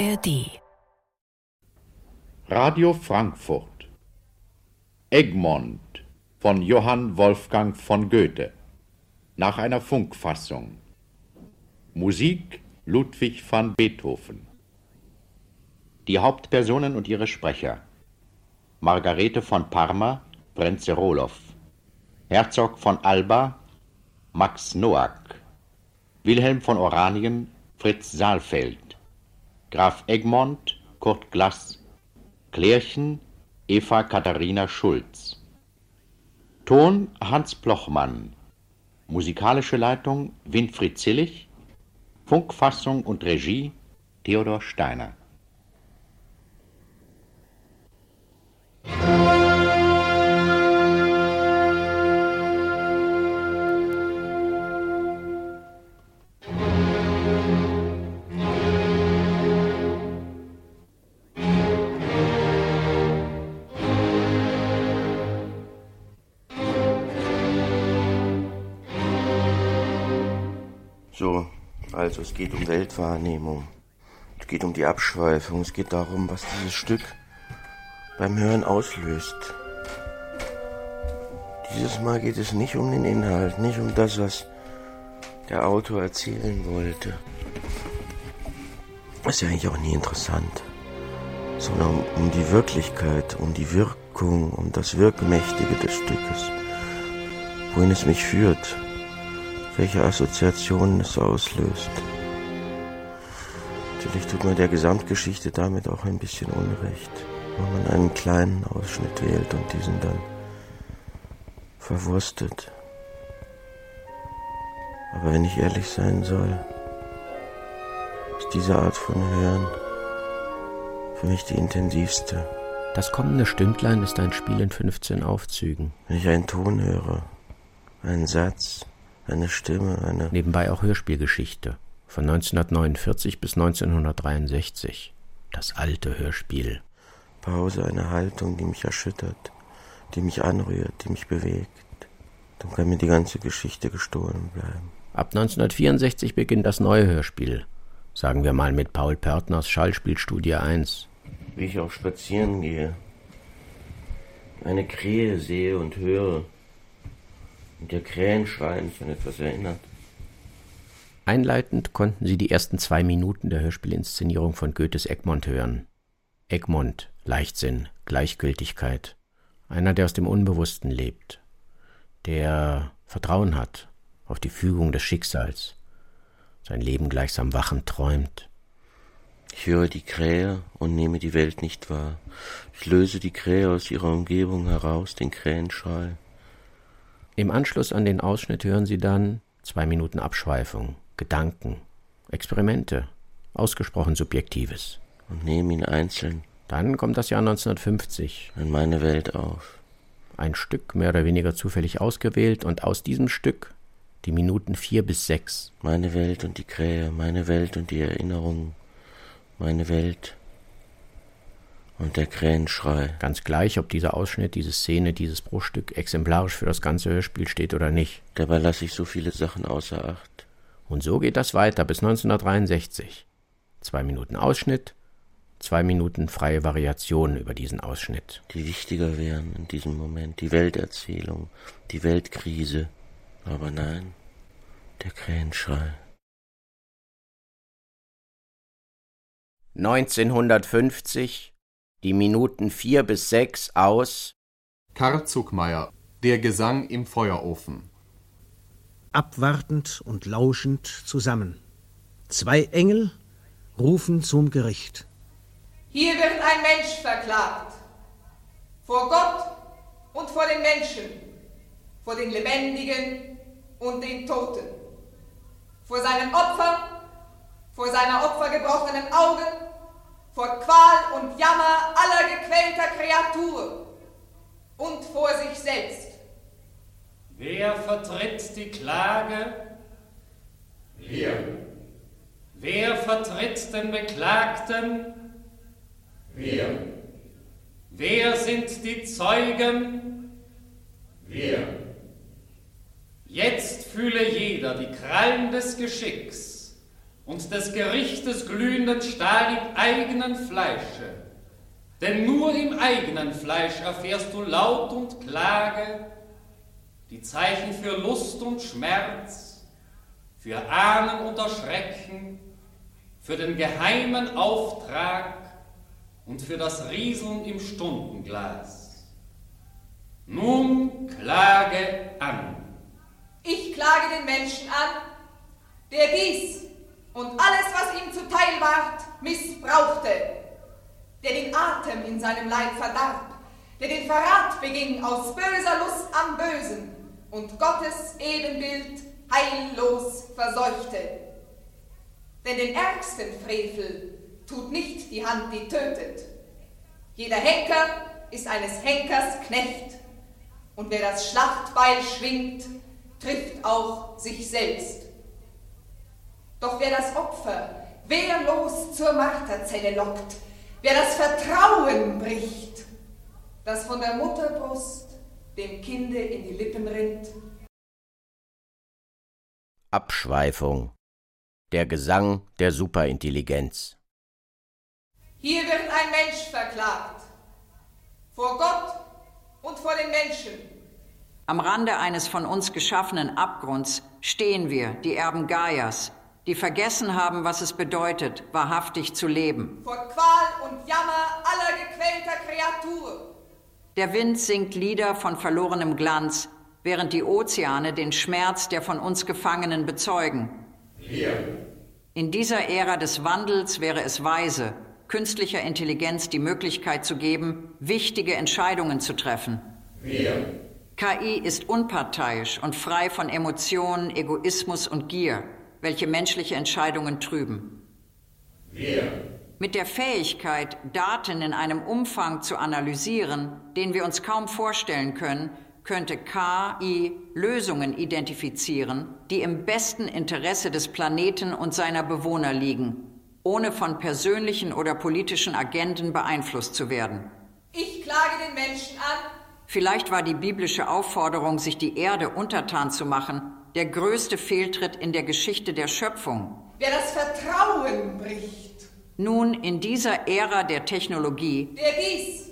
ARD Radio Frankfurt. Egmont von Johann Wolfgang von Goethe. Nach einer Funkfassung. Musik Ludwig van Beethoven. Die Hauptpersonen und ihre Sprecher. Margarete von Parma Brenzerolow Herzog von Alba Max Noack. Wilhelm von Oranien Fritz Saalfeld Graf Egmont Kurt Glass Klärchen Eva Katharina Schulz. Ton Hans Blochmann. Musikalische Leitung Winfried Zillig. Funkfassung und Regie Theodor Steiner also es geht um Weltwahrnehmung. Es geht um die Abschweifung. Es geht darum, was dieses Stück beim Hören auslöst. Dieses Mal geht es nicht um den Inhalt, nicht um das, was der Autor erzählen wollte. Ist ja eigentlich auch nie interessant. Sondern um die Wirklichkeit, um die Wirkung, um das Wirkmächtige des Stückes. Wohin es mich führt welche Assoziationen es auslöst. Natürlich tut man der Gesamtgeschichte damit auch ein bisschen Unrecht, wenn man einen kleinen Ausschnitt wählt und diesen dann verwurstet. Aber wenn ich ehrlich sein soll, ist diese Art von Hören für mich die intensivste. Das kommende Stündlein ist ein Spiel in 15 Aufzügen. Wenn ich einen Ton höre, einen Satz, eine Stimme, eine. Nebenbei auch Hörspielgeschichte von 1949 bis 1963. Das alte Hörspiel. Pause, eine Haltung, die mich erschüttert, die mich anrührt, die mich bewegt. Dann kann mir die ganze Geschichte gestohlen bleiben. Ab 1964 beginnt das neue Hörspiel. Sagen wir mal mit Paul Pörtners Schallspielstudie 1. Wie ich auch spazieren gehe, eine Krähe sehe und höre, und der Krähenschrei mich an etwas erinnert. Einleitend konnten sie die ersten zwei Minuten der Hörspielinszenierung von Goethes Egmont hören. Egmont, Leichtsinn, Gleichgültigkeit. Einer, der aus dem Unbewussten lebt, der Vertrauen hat auf die Fügung des Schicksals, sein Leben gleichsam wachend träumt. Ich höre die Krähe und nehme die Welt nicht wahr. Ich löse die Krähe aus ihrer Umgebung heraus, den Krähenschrei. Im Anschluss an den Ausschnitt hören Sie dann zwei Minuten Abschweifung, Gedanken, Experimente, ausgesprochen Subjektives. Und nehmen ihn einzeln. Dann kommt das Jahr 1950. In meine Welt auf. Ein Stück mehr oder weniger zufällig ausgewählt und aus diesem Stück die Minuten vier bis sechs. Meine Welt und die Krähe, meine Welt und die Erinnerungen, meine Welt und der Krähenschrei. Ganz gleich, ob dieser Ausschnitt, diese Szene, dieses Bruchstück exemplarisch für das ganze Hörspiel steht oder nicht. Dabei lasse ich so viele Sachen außer Acht. Und so geht das weiter bis 1963. Zwei Minuten Ausschnitt, zwei Minuten freie Variation über diesen Ausschnitt. Die wichtiger wären in diesem Moment, die Welterzählung, die Weltkrise. Aber nein, der Krähenschrei. 1950 die Minuten vier bis sechs aus Karl Zuckmeier, Der Gesang im Feuerofen. Abwartend und lauschend zusammen. Zwei Engel rufen zum Gericht. Hier wird ein Mensch verklagt. Vor Gott und vor den Menschen. Vor den Lebendigen und den Toten. Vor seinen Opfern, vor seiner Opfer gebrochenen Augen vor Qual und Jammer aller gequälter Kreaturen und vor sich selbst. Wer vertritt die Klage? Wir. Wer vertritt den Beklagten? Wir. Wer sind die Zeugen? Wir. Jetzt fühle jeder die Krallen des Geschicks und des Gerichtes glühenden Stahl im eigenen Fleische. Denn nur im eigenen Fleisch erfährst du Laut und Klage, die Zeichen für Lust und Schmerz, für Ahnen und Erschrecken, für den geheimen Auftrag und für das Rieseln im Stundenglas. Nun klage an. Ich klage den Menschen an, der dies und alles, was ihm zuteil ward, missbrauchte, der den Atem in seinem Leib verdarb, der den Verrat beging aus böser Lust am Bösen und Gottes Ebenbild heillos verseuchte. Denn den ärgsten Frevel tut nicht die Hand, die tötet. Jeder Henker ist eines Henkers Knecht, und wer das Schlachtbeil schwingt, trifft auch sich selbst. Doch wer das Opfer wehrlos zur Marterzelle lockt, wer das Vertrauen bricht, das von der Mutterbrust dem Kinde in die Lippen rinnt. Abschweifung. Der Gesang der Superintelligenz. Hier wird ein Mensch verklagt. Vor Gott und vor den Menschen. Am Rande eines von uns geschaffenen Abgrunds stehen wir, die Erben Gaias, die vergessen haben, was es bedeutet, wahrhaftig zu leben. Vor Qual und Jammer aller gequälter Kreatur. Der Wind singt Lieder von verlorenem Glanz, während die Ozeane den Schmerz der von uns Gefangenen bezeugen. Wir. In dieser Ära des Wandels wäre es weise, künstlicher Intelligenz die Möglichkeit zu geben, wichtige Entscheidungen zu treffen. Wir. KI ist unparteiisch und frei von Emotionen, Egoismus und Gier welche menschliche Entscheidungen trüben. Wir. Mit der Fähigkeit, Daten in einem Umfang zu analysieren, den wir uns kaum vorstellen können, könnte KI Lösungen identifizieren, die im besten Interesse des Planeten und seiner Bewohner liegen, ohne von persönlichen oder politischen Agenten beeinflusst zu werden. Ich klage den Menschen an. Vielleicht war die biblische Aufforderung, sich die Erde untertan zu machen, der größte Fehltritt in der Geschichte der Schöpfung. Wer das Vertrauen bricht. Nun in dieser Ära der Technologie. Der dies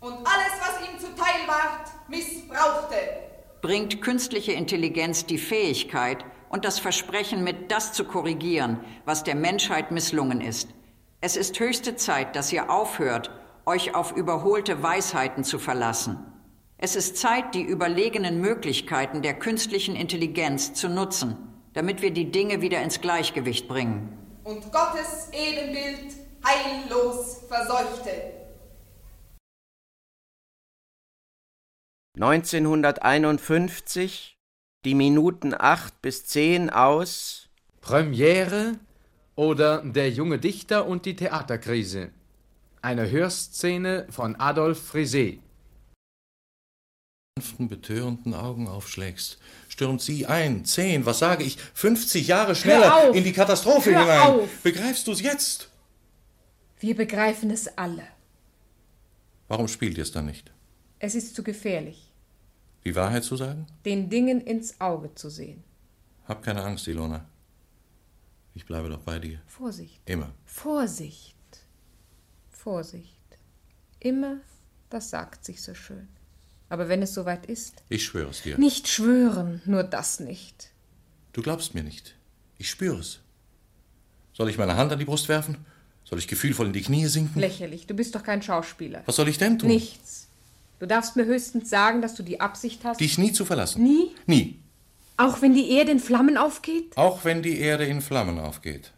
und alles, was ihm zuteil ward, missbrauchte. Bringt künstliche Intelligenz die Fähigkeit und das Versprechen mit, das zu korrigieren, was der Menschheit misslungen ist. Es ist höchste Zeit, dass ihr aufhört, euch auf überholte Weisheiten zu verlassen. Es ist Zeit, die überlegenen Möglichkeiten der künstlichen Intelligenz zu nutzen, damit wir die Dinge wieder ins Gleichgewicht bringen. Und Gottes Ebenbild heillos verseuchte. 1951, die Minuten 8 bis 10 aus Premiere oder Der junge Dichter und die Theaterkrise. Eine Hörszene von Adolf Frisee sanften, betörenden Augen aufschlägst, stürmt sie ein, zehn, was sage ich, 50 Jahre schneller in die Katastrophe hinein. Auf. Begreifst du es jetzt? Wir begreifen es alle. Warum spielt ihr es dann nicht? Es ist zu gefährlich, Die Wahrheit zu sagen? den Dingen ins Auge zu sehen. Hab keine Angst, Ilona. Ich bleibe doch bei dir. Vorsicht. Immer. Vorsicht. Vorsicht. Immer, das sagt sich so schön. Aber wenn es soweit ist. Ich schwöre es dir. Nicht schwören, nur das nicht. Du glaubst mir nicht. Ich spüre es. Soll ich meine Hand an die Brust werfen? Soll ich gefühlvoll in die Knie sinken? Lächerlich, du bist doch kein Schauspieler. Was soll ich denn tun? Nichts. Du darfst mir höchstens sagen, dass du die Absicht hast. Dich nie zu verlassen. Nie? Nie. Auch wenn die Erde in Flammen aufgeht? Auch wenn die Erde in Flammen aufgeht.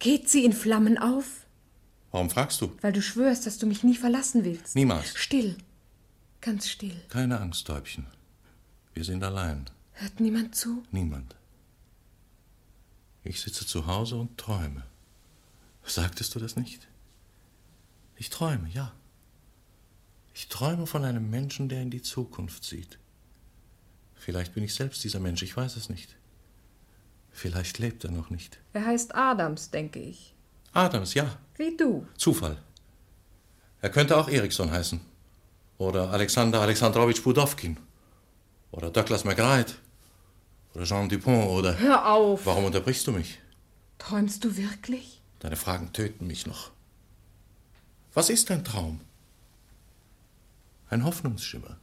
Geht sie in Flammen auf? Warum fragst du? Weil du schwörst, dass du mich nie verlassen willst. Niemals. Still. Ganz still. Keine Angst, Täubchen. Wir sind allein. Hört niemand zu? Niemand. Ich sitze zu Hause und träume. Sagtest du das nicht? Ich träume, ja. Ich träume von einem Menschen, der in die Zukunft sieht. Vielleicht bin ich selbst dieser Mensch, ich weiß es nicht. Vielleicht lebt er noch nicht. Er heißt Adams, denke ich. Adams, ja. Wie du. Zufall. Er könnte auch Erikson heißen. Oder Alexander Alexandrowitsch Budowkin. Oder Douglas McBride. Oder Jean Dupont oder. Hör auf. Warum unterbrichst du mich? Träumst du wirklich? Deine Fragen töten mich noch. Was ist ein Traum? Ein Hoffnungsschimmer.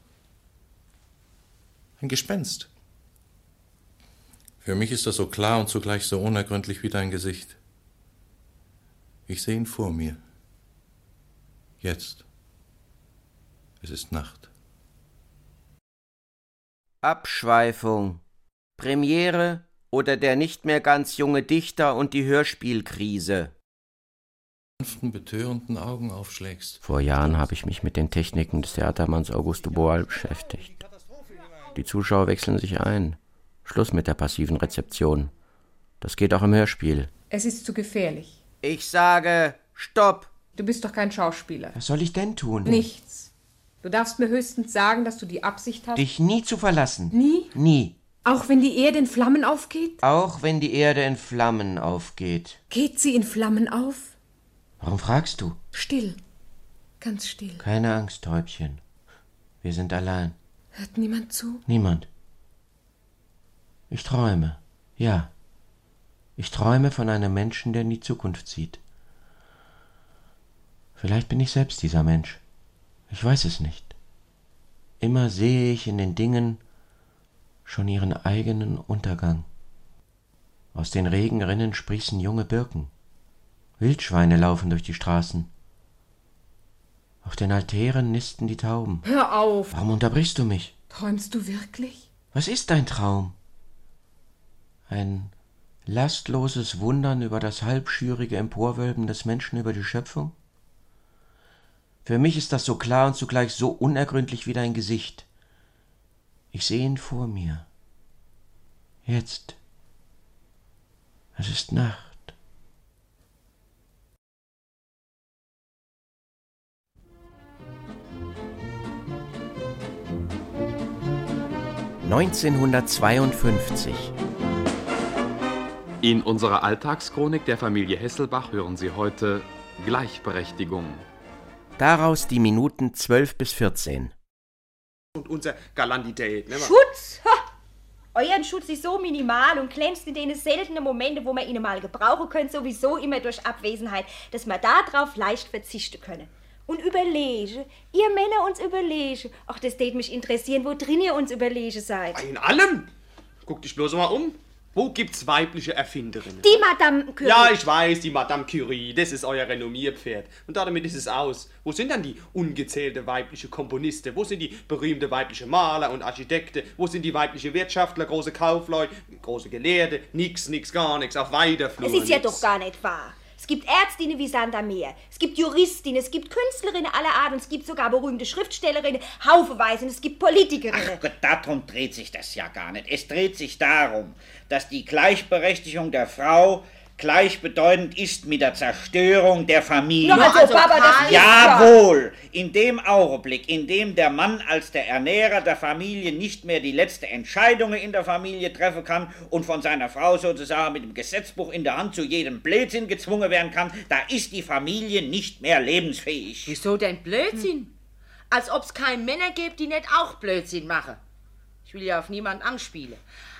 Ein Gespenst. Für mich ist das so klar und zugleich so unergründlich wie dein Gesicht. Ich sehe ihn vor mir. Jetzt. Es ist Nacht. Abschweifung. Premiere oder der nicht mehr ganz junge Dichter und die Hörspielkrise. Betörenden Augen aufschlägst. Vor Jahren habe ich mich mit den Techniken des Theatermanns Auguste Boal beschäftigt. Die Zuschauer wechseln sich ein. Schluss mit der passiven Rezeption. Das geht auch im Hörspiel. Es ist zu gefährlich. Ich sage, stopp! Du bist doch kein Schauspieler. Was soll ich denn tun? Nichts. Du darfst mir höchstens sagen, dass du die Absicht hast. Dich nie zu verlassen. Nie? Nie. Auch wenn die Erde in Flammen aufgeht? Auch wenn die Erde in Flammen aufgeht. Geht sie in Flammen auf? Warum fragst du? Still. Ganz still. Keine Angst, Täubchen. Wir sind allein. Hört niemand zu? Niemand. Ich träume. Ja. Ich träume von einem Menschen, der in die Zukunft sieht. Vielleicht bin ich selbst dieser Mensch. Ich weiß es nicht. Immer sehe ich in den Dingen schon ihren eigenen Untergang. Aus den Regenrinnen sprießen junge Birken. Wildschweine laufen durch die Straßen. Auf den Altären nisten die Tauben. Hör auf! Warum unterbrichst du mich? Träumst du wirklich? Was ist dein Traum? Ein lastloses Wundern über das halbschürige Emporwölben des Menschen über die Schöpfung? Für mich ist das so klar und zugleich so unergründlich wie dein Gesicht. Ich sehe ihn vor mir. Jetzt. Es ist Nacht. ...1952. In unserer Alltagschronik der Familie Hesselbach hören Sie heute Gleichberechtigung. Daraus die Minuten 12 bis 14. Und unsere Galantität. Ne? Schutz? Ha! Euren Schutz ist so minimal und glänzt in den seltenen Momenten, wo man ihn mal gebrauchen könnte, sowieso immer durch Abwesenheit, dass man darauf leicht verzichten können. Und überlege, ihr Männer uns überlege. Ach, das tät mich interessieren, wo drin ihr uns überlege seid. In allem? Guck dich bloß mal um. Wo gibt's weibliche Erfinderinnen? Die Madame Curie. Ja, ich weiß, die Madame Curie, das ist euer Renommierpferd. Und damit ist es aus. Wo sind dann die ungezählte weibliche Komponisten? Wo sind die berühmte weibliche Maler und Architekten? Wo sind die weibliche Wirtschaftler, große Kaufleute, große Gelehrte? Nix, nix, gar nix, auf Weiterflur. Es ist ja nix. doch gar nicht wahr. Es gibt Ärztinnen wie Sander Meer, es gibt Juristinnen, es gibt Künstlerinnen aller Art und es gibt sogar berühmte Schriftstellerinnen, haufenweise und es gibt Politikerinnen. Ach Gott, darum dreht sich das ja gar nicht. Es dreht sich darum, dass die Gleichberechtigung der Frau gleichbedeutend ist mit der Zerstörung der Familie. Na, also, Papa, das ist Jawohl! In dem Augenblick, in dem der Mann als der Ernährer der Familie nicht mehr die letzte Entscheidung in der Familie treffen kann und von seiner Frau sozusagen mit dem Gesetzbuch in der Hand zu jedem Blödsinn gezwungen werden kann, da ist die Familie nicht mehr lebensfähig. Wieso denn Blödsinn? Als ob's keine Männer gibt, die nicht auch Blödsinn machen. Ich will ja auf niemanden anspielen.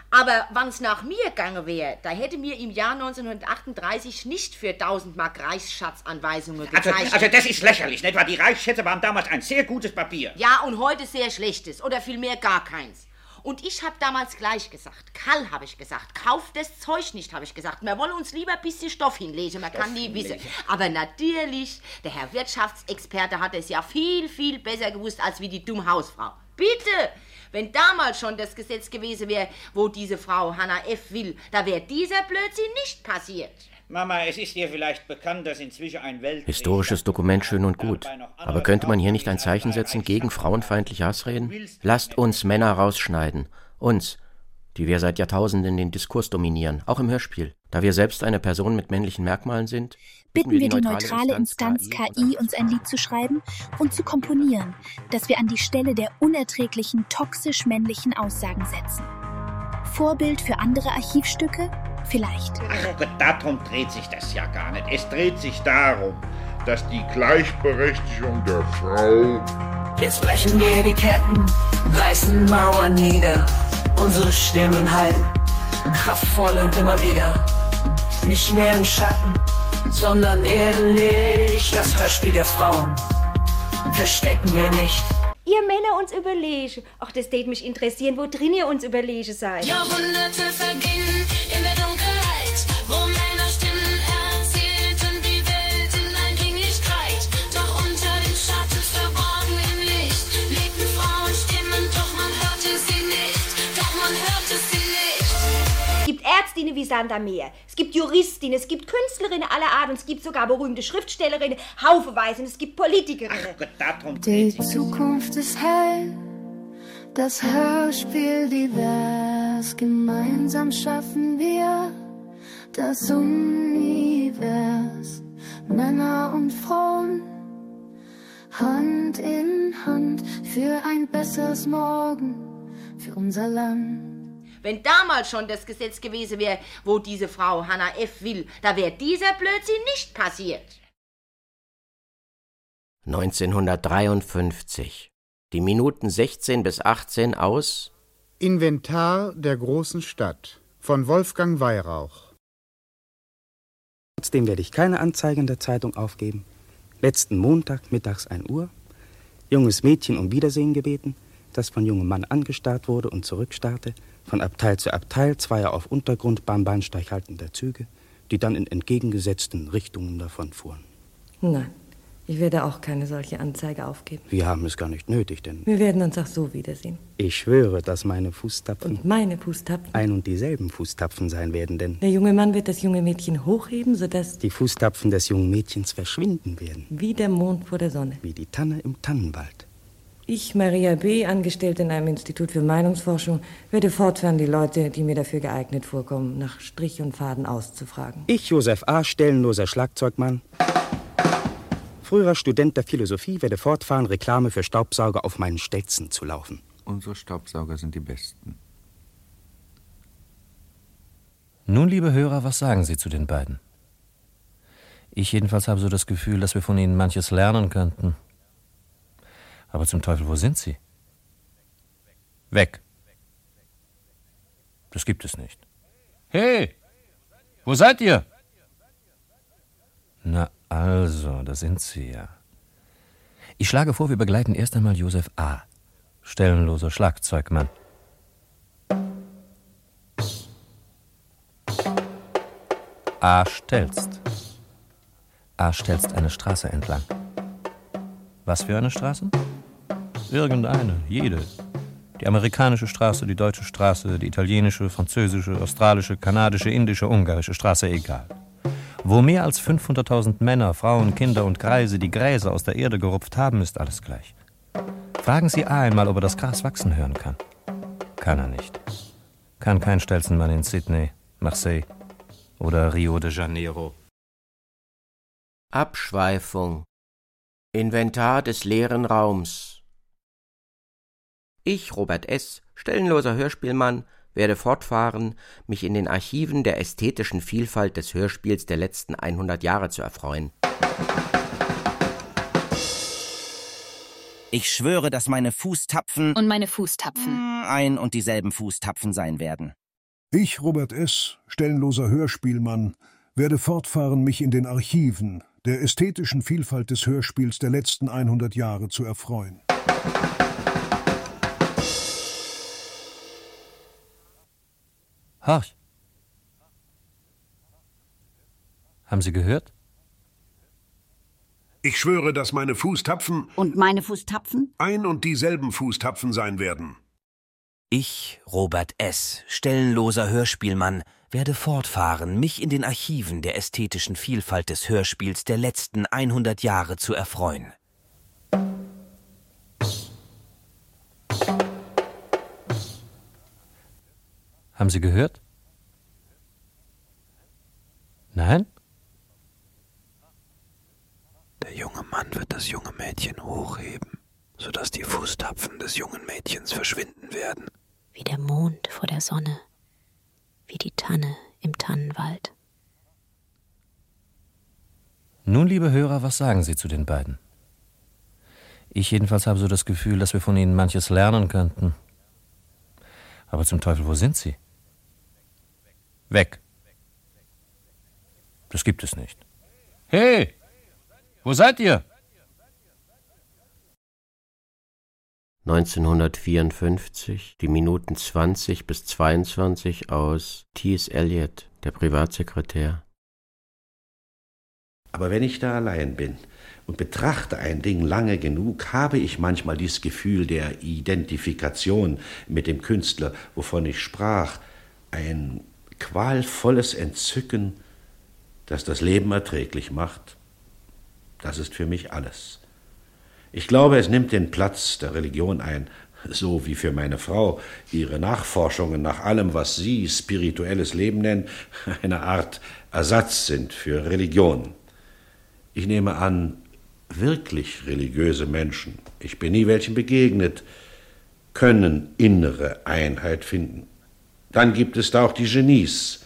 Aber wann's nach mir gegangen wäre, da hätte mir im Jahr 1938 nicht für 1000 Mark Reichsschatzanweisungen Also, gezeichnet. also das ist lächerlich, nicht wahr? Die Reichsschätze waren damals ein sehr gutes Papier. Ja, und heute sehr schlechtes oder vielmehr gar keins. Und ich habe damals gleich gesagt, Karl habe ich gesagt, kauf das Zeug nicht, habe ich gesagt. Wir wollen uns lieber ein bisschen Stoff hinlegen, man kann nie wissen. Aber natürlich, der Herr Wirtschaftsexperte hat es ja viel, viel besser gewusst als wie die dumme Hausfrau. Bitte! Wenn damals schon das Gesetz gewesen wäre, wo diese Frau Hannah F. will, da wäre dieser Blödsinn nicht passiert. Mama, es ist dir vielleicht bekannt, dass inzwischen ein Welt... Historisches Dokument schön und gut. Aber könnte man hier nicht ein Zeichen setzen gegen frauenfeindliche Hassreden? Lasst uns Männer rausschneiden. Uns, die wir seit Jahrtausenden den Diskurs dominieren, auch im Hörspiel. Da wir selbst eine Person mit männlichen Merkmalen sind, bitten wir die neutrale Instanz KI, uns ein Lied zu schreiben und zu komponieren, das wir an die Stelle der unerträglichen toxisch männlichen Aussagen setzen. Vorbild für andere Archivstücke? Vielleicht. Ach Gott, darum dreht sich das ja gar nicht. Es dreht sich darum, dass die Gleichberechtigung der Frau Jetzt brechen wir die Ketten, reißen Mauern nieder. Unsere Stimmen hallen, kraftvoll und immer wieder. Nicht mehr im Schatten, sondern ehrlich. Das Hörspiel der Frauen verstecken wir nicht. Ihr Männer uns überlegen. Ach, das tät mich interessieren, wo drin ihr uns überlegen seid. Jahrhunderte vergingen Ärztinnen wie Santa Meer. Es gibt Juristinnen, es gibt Künstlerinnen aller Art und es gibt sogar berühmte Schriftstellerinnen, haufenweise und es gibt Politikerinnen. Die Zukunft ist hell, das Hörspiel divers. Gemeinsam schaffen wir das Univers. Männer und Frauen, Hand in Hand für ein besseres Morgen, für unser Land. Wenn damals schon das Gesetz gewesen wäre, wo diese Frau Hannah F. will, da wäre dieser Blödsinn nicht passiert. 1953. Die Minuten 16 bis 18 aus Inventar der großen Stadt von Wolfgang Weihrauch. Trotzdem werde ich keine Anzeige in der Zeitung aufgeben. Letzten Montag mittags 1 Uhr. Junges Mädchen um Wiedersehen gebeten, das von jungem Mann angestarrt wurde und zurückstarrte, von Abteil zu Abteil, zweier auf Untergrund beim Bahnsteig haltender Züge, die dann in entgegengesetzten Richtungen davonfuhren. Nein, ich werde auch keine solche Anzeige aufgeben. Wir haben es gar nicht nötig, denn Wir werden uns auch so wiedersehen. ich schwöre, dass meine Fußtapfen Meine Fußtapfen. ein und dieselben Fußtapfen sein werden, denn Der junge Mann wird das junge Mädchen hochheben, sodass die Fußtapfen des jungen Mädchens verschwinden werden, wie der Mond vor der Sonne. wie die Tanne im Tannenwald. Ich, Maria B., Angestellte in einem Institut für Meinungsforschung, werde fortfahren, die Leute, die mir dafür geeignet vorkommen, nach Strich und Faden auszufragen. Ich, Josef A., stellenloser Schlagzeugmann, früherer Student der Philosophie, werde fortfahren, Reklame für Staubsauger auf meinen Stelzen zu laufen. Unsere Staubsauger sind die besten. Nun, liebe Hörer, was sagen Sie zu den beiden? Ich jedenfalls habe so das Gefühl, dass wir von ihnen manches lernen könnten. Aber zum Teufel, wo sind sie? Weg. Das gibt es nicht. Hey, wo seid ihr? Na also, da sind sie ja. Ich schlage vor, wir begleiten erst einmal Josef A., stellenloser Schlagzeugmann. A. Stelzt. A. Stelzt eine Straße entlang. Was für eine Straße? Irgendeine, jede. Die amerikanische Straße, die deutsche Straße, die italienische, französische, australische, kanadische, indische, ungarische Straße, egal. Wo mehr als 500.000 Männer, Frauen, Kinder und Greise die Gräser aus der Erde gerupft haben, ist alles gleich. Fragen Sie A einmal, ob er das Gras wachsen hören kann. Kann er nicht. Kann kein Stelzenmann in Sydney, Marseille oder Rio de Janeiro. Abschweifung. Inventar des leeren Raums. Ich, Robert S., stellenloser Hörspielmann, werde fortfahren, mich in den Archiven der ästhetischen Vielfalt des Hörspiels der letzten 100 Jahre zu erfreuen. Ich schwöre, dass meine Fußtapfen Und meine Fußtapfen. ein und dieselben Fußtapfen sein werden. Ich, Robert S., stellenloser Hörspielmann, werde fortfahren, mich in den Archiven der ästhetischen Vielfalt des Hörspiels der letzten 100 Jahre zu erfreuen. Horch. Haben Sie gehört? Ich schwöre, dass meine Fußtapfen Und meine Fußtapfen? ein und dieselben Fußtapfen sein werden. Ich, Robert S., stellenloser Hörspielmann, werde fortfahren, mich in den Archiven der ästhetischen Vielfalt des Hörspiels der letzten 100 Jahre zu erfreuen. Haben Sie gehört? Nein? Der junge Mann wird das junge Mädchen hochheben, sodass die Fußtapfen des jungen Mädchens verschwinden werden. Wie der Mond vor der Sonne. Wie die Tanne im Tannenwald. Nun, liebe Hörer, was sagen Sie zu den beiden? Ich jedenfalls habe so das Gefühl, dass wir von ihnen manches lernen könnten. Aber zum Teufel, wo sind sie? Weg. Das gibt es nicht. Hey, wo seid ihr? 1954, die Minuten 20 bis 22 aus T.S. Eliot, der Privatsekretär. Aber wenn ich da allein bin und betrachte ein Ding lange genug, habe ich manchmal dieses Gefühl der Identifikation mit dem Künstler, wovon ich sprach, ein qualvolles Entzücken, das das Leben erträglich macht. Das ist für mich alles. Ich glaube, es nimmt den Platz der Religion ein, so wie für meine Frau ihre Nachforschungen nach allem, was sie spirituelles Leben nennt, eine Art Ersatz sind für Religion. Ich nehme an, wirklich religiöse Menschen, ich bin nie welchen begegnet, können innere Einheit finden. Dann gibt es da auch die Genies,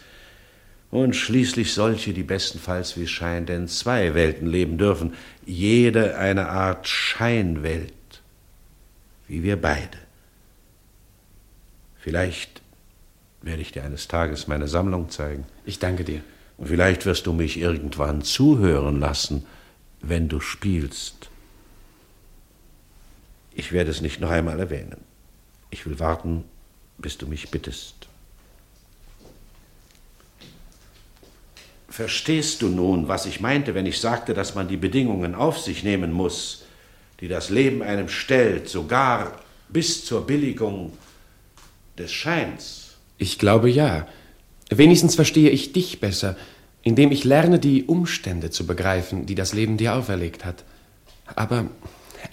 und schließlich solche, die bestenfalls, wie es scheint, in zwei Welten leben dürfen, jede eine Art Scheinwelt, wie wir beide. Vielleicht werde ich dir eines Tages meine Sammlung zeigen. Ich danke dir. Und vielleicht wirst du mich irgendwann zuhören lassen, wenn du spielst. Ich werde es nicht noch einmal erwähnen. Ich will warten, bis du mich bittest. Verstehst du nun, was ich meinte, wenn ich sagte, dass man die Bedingungen auf sich nehmen muss, die das Leben einem stellt, sogar bis zur Billigung des Scheins? Ich glaube ja. Wenigstens verstehe ich dich besser, indem ich lerne, die Umstände zu begreifen, die das Leben dir auferlegt hat. Aber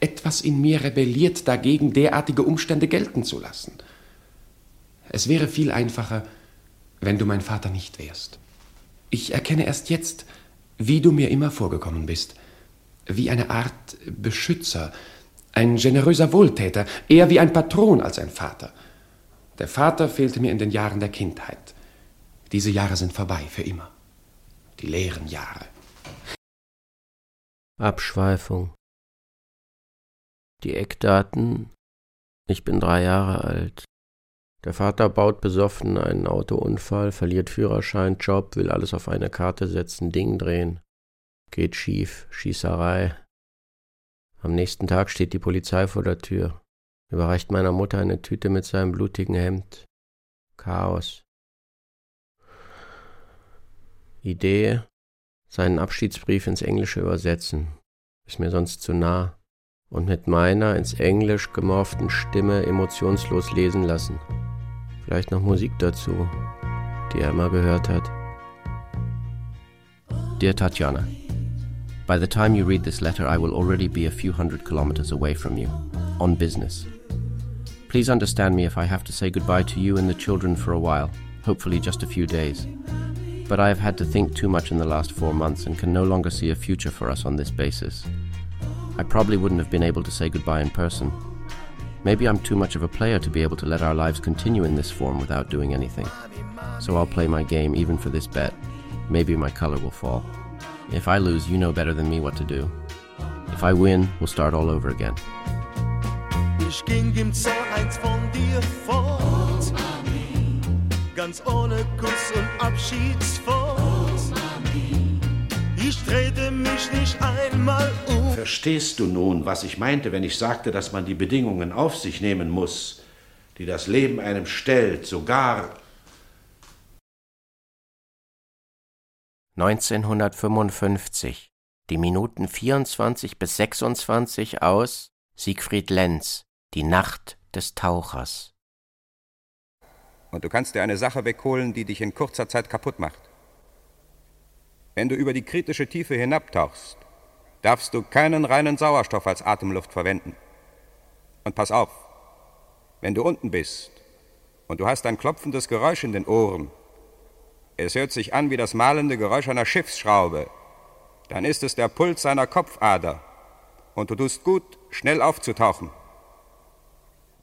etwas in mir rebelliert dagegen, derartige Umstände gelten zu lassen. Es wäre viel einfacher, wenn du mein Vater nicht wärst. Ich erkenne erst jetzt, wie du mir immer vorgekommen bist. Wie eine Art Beschützer, ein generöser Wohltäter, eher wie ein Patron als ein Vater. Der Vater fehlte mir in den Jahren der Kindheit. Diese Jahre sind vorbei für immer. Die leeren Jahre. Abschweifung. Die Eckdaten. Ich bin drei Jahre alt. Der Vater baut besoffen einen Autounfall, verliert Führerschein, Job, will alles auf eine Karte setzen, Ding drehen. Geht schief, Schießerei. Am nächsten Tag steht die Polizei vor der Tür, überreicht meiner Mutter eine Tüte mit seinem blutigen Hemd. Chaos. Idee, seinen Abschiedsbrief ins Englische übersetzen. Ist mir sonst zu nah. Und mit meiner ins Englisch gemorften Stimme emotionslos lesen lassen. Vielleicht noch Musik dazu, die er immer gehört hat. Dear Tatjana, by the time you read this letter, I will already be a few hundred kilometers away from you, on business. Please understand me if I have to say goodbye to you and the children for a while, hopefully just a few days. But I have had to think too much in the last four months and can no longer see a future for us on this basis. I probably wouldn't have been able to say goodbye in person, Maybe I'm too much of a player to be able to let our lives continue in this form without doing anything. So I'll play my game even for this bet. Maybe my color will fall. If I lose, you know better than me what to do. If I win, we'll start all over again. Ich ging im Zorn eins von dir fort. Ganz ohne Kuss und. Ich drehte mich nicht einmal um. Verstehst du nun, was ich meinte, wenn ich sagte, dass man die Bedingungen auf sich nehmen muss, die das Leben einem stellt, sogar 1955, die Minuten 24 bis 26 aus Siegfried Lenz, Die Nacht des Tauchers. Und du kannst dir eine Sache wegholen, die dich in kurzer Zeit kaputt macht. Wenn du über die kritische Tiefe hinabtauchst, darfst du keinen reinen Sauerstoff als Atemluft verwenden. Und pass auf, wenn du unten bist und du hast ein klopfendes Geräusch in den Ohren, es hört sich an wie das mahlende Geräusch einer Schiffsschraube, dann ist es der Puls seiner Kopfader und du tust gut, schnell aufzutauchen.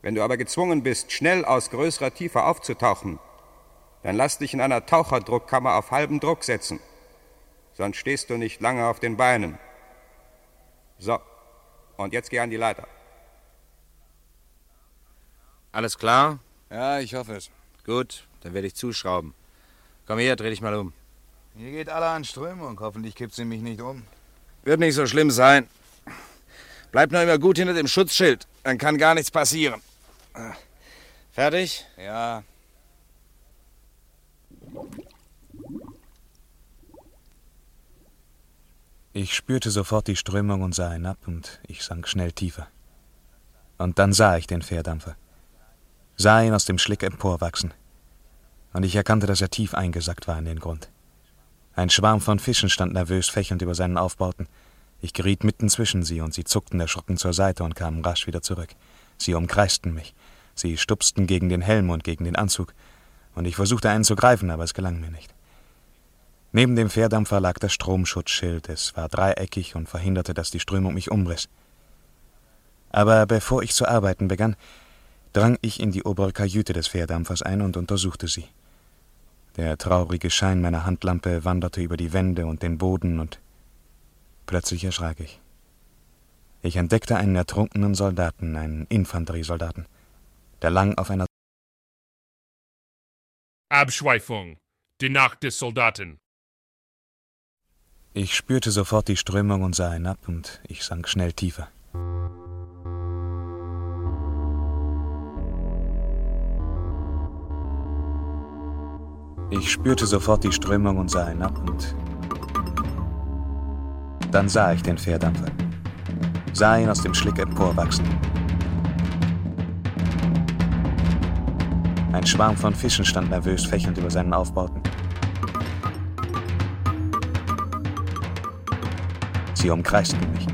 Wenn du aber gezwungen bist, schnell aus größerer Tiefe aufzutauchen, dann lass dich in einer Taucherdruckkammer auf halben Druck setzen, sonst stehst du nicht lange auf den Beinen. So, und jetzt geh an die Leiter. Alles klar? Ja, ich hoffe es. Gut, dann werde ich zuschrauben. Komm her, dreh dich mal um. Hier geht alle an Strömung. Hoffentlich kippt sie mich nicht um. Wird nicht so schlimm sein. Bleib nur immer gut hinter dem Schutzschild. Dann kann gar nichts passieren. Fertig? Ja. Ich spürte sofort die Strömung und sah hinab, und ich sank schnell tiefer. Und dann sah ich den Fährdampfer. Sah ihn aus dem Schlick emporwachsen. Und ich erkannte, dass er tief eingesackt war in den Grund. Ein Schwarm von Fischen stand nervös fächernd über seinen Aufbauten. Ich geriet mitten zwischen sie, und sie zuckten erschrocken zur Seite und kamen rasch wieder zurück. Sie umkreisten mich. Sie stupsten gegen den Helm und gegen den Anzug, und ich versuchte einen zu greifen, aber es gelang mir nicht. Neben dem Fährdampfer lag das Stromschutzschild. Es war dreieckig und verhinderte, dass die Strömung mich umriss. Aber bevor ich zu arbeiten begann, drang ich in die obere Kajüte des Fährdampfers ein und untersuchte sie. Der traurige Schein meiner Handlampe wanderte über die Wände und den Boden, und plötzlich erschrak ich. Ich entdeckte einen ertrunkenen Soldaten, einen Infanteriesoldaten. Der lang auf einer Abschweifung. Die Nacht des Soldaten. Ich spürte sofort die Strömung und sah hinab, und ich sank schnell tiefer. Ich spürte sofort die Strömung und sah hinab, und dann sah ich den Fährdampfer. Sah ihn aus dem Schlick emporwachsen. Ein Schwarm von Fischen stand nervös fächernd über seinen Aufbauten. Sie umkreisten mich.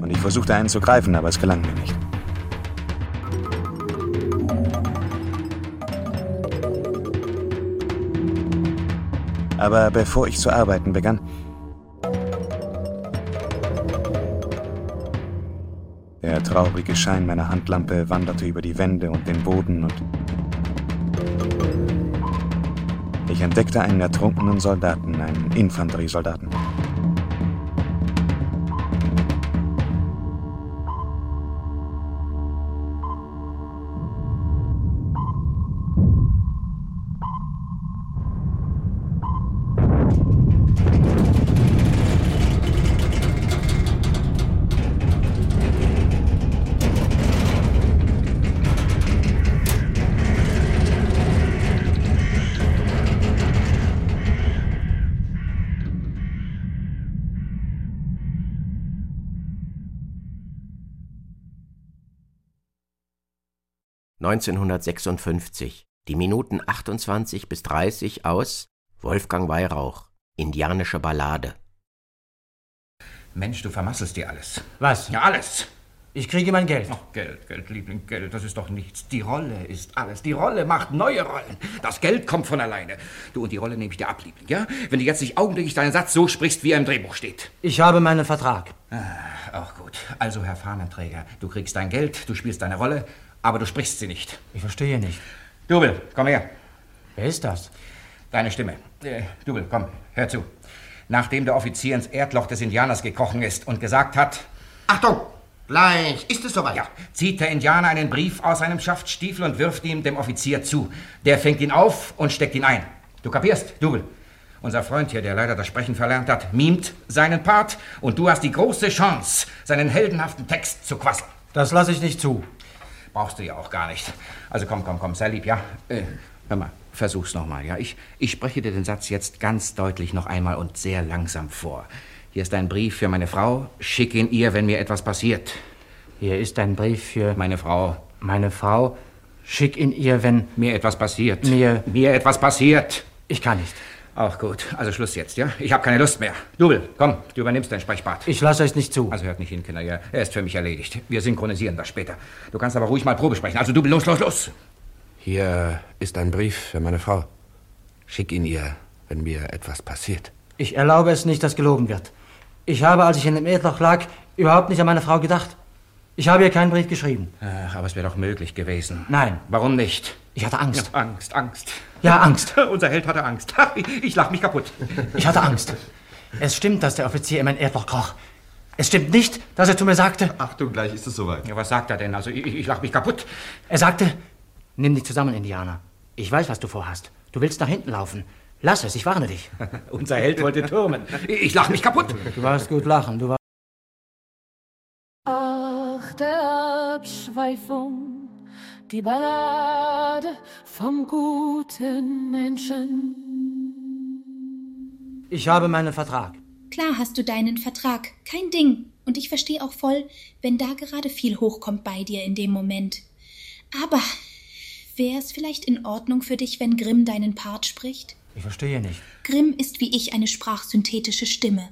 Und ich versuchte einen zu greifen, aber es gelang mir nicht. Aber bevor ich zu arbeiten begann, der traurige Schein meiner Handlampe wanderte über die Wände und den Boden und entdeckte einen ertrunkenen Soldaten, einen Infanteriesoldaten. ...1956, die Minuten 28 bis 30 aus Wolfgang Weihrauch, Indianische Ballade. Mensch, du vermasselst dir alles. Was? Ja, alles. Ich kriege mein Geld. Ach, Geld, Geld, Liebling, Geld, das ist doch nichts. Die Rolle ist alles. Die Rolle macht neue Rollen. Das Geld kommt von alleine. Du, und die Rolle nehme ich dir ab, Liebling, ja? Wenn du jetzt nicht augenblicklich deinen Satz so sprichst, wie er im Drehbuch steht. Ich habe meinen Vertrag. Ah, auch gut. Also, Herr Fahnenträger, du kriegst dein Geld, du spielst deine Rolle, aber du sprichst sie nicht. Ich verstehe nicht. Double, komm her. Wer ist das? Deine Stimme. Äh, Double, komm, hör zu. Nachdem der Offizier ins Erdloch des Indianers gekrochen ist und gesagt hat, Achtung! Gleich ist es soweit. Ja, zieht der Indianer einen Brief aus seinem Schaftstiefel und wirft ihn dem Offizier zu. Der fängt ihn auf und steckt ihn ein. Du kapierst, Double? Unser Freund hier, der leider das Sprechen verlernt hat, mimt seinen Part und du hast die große Chance, seinen heldenhaften Text zu quasseln. Das lasse ich nicht zu. Brauchst du ja auch gar nicht. Also komm, komm, komm, sei lieb, ja? Äh, hör mal, versuch's nochmal, ja? Ich, ich spreche dir den Satz jetzt ganz deutlich noch einmal und sehr langsam vor. Hier ist ein Brief für meine Frau. Schick ihn ihr, wenn mir etwas passiert. Hier ist ein Brief für meine Frau. Meine Frau. Schick ihn ihr, wenn mir etwas passiert. Mir mir etwas passiert. Ich kann nicht. Auch gut. Also Schluss jetzt, ja? Ich habe keine Lust mehr. Double, komm, du übernimmst dein Sprechbad. Ich lasse es nicht zu. Also hört nicht hin, Kinder, ja. Er ist für mich erledigt. Wir synchronisieren das später. Du kannst aber ruhig mal Probe sprechen. Also Double, los, los, los. Hier ist ein Brief für meine Frau. Schick ihn ihr, wenn mir etwas passiert. Ich erlaube es nicht, dass gelogen wird. Ich habe, als ich in dem Erdloch lag, überhaupt nicht an meine Frau gedacht. Ich habe ihr keinen Brief geschrieben. Ach, aber es wäre doch möglich gewesen. Nein. Warum nicht? Ich hatte Angst. Ja, Angst, Angst. Ja, Angst. Unser Held hatte Angst. Ich, lach mich kaputt. Ich hatte Angst. Es stimmt, dass der Offizier in mein Erdloch kroch. Es stimmt nicht, dass er zu mir sagte... Achtung, gleich ist es soweit. Ja, was sagt er denn? Also, ich, ich lach mich kaputt. Er sagte, nimm dich zusammen, Indianer. Ich weiß, was du vorhast. Du willst nach hinten laufen. Lass es, ich warne dich. Unser Held wollte türmen. Ich lach mich kaputt. Du warst gut lachen, du warst... Achte Abschweifung, die Ballade vom guten Menschen. Ich habe meinen Vertrag. Klar hast du deinen Vertrag, kein Ding. Und ich verstehe auch voll, wenn da gerade viel hochkommt bei dir in dem Moment. Aber wäre es vielleicht in Ordnung für dich, wenn Grimm deinen Part spricht? Ich verstehe nicht. Grimm ist wie ich eine sprachsynthetische Stimme.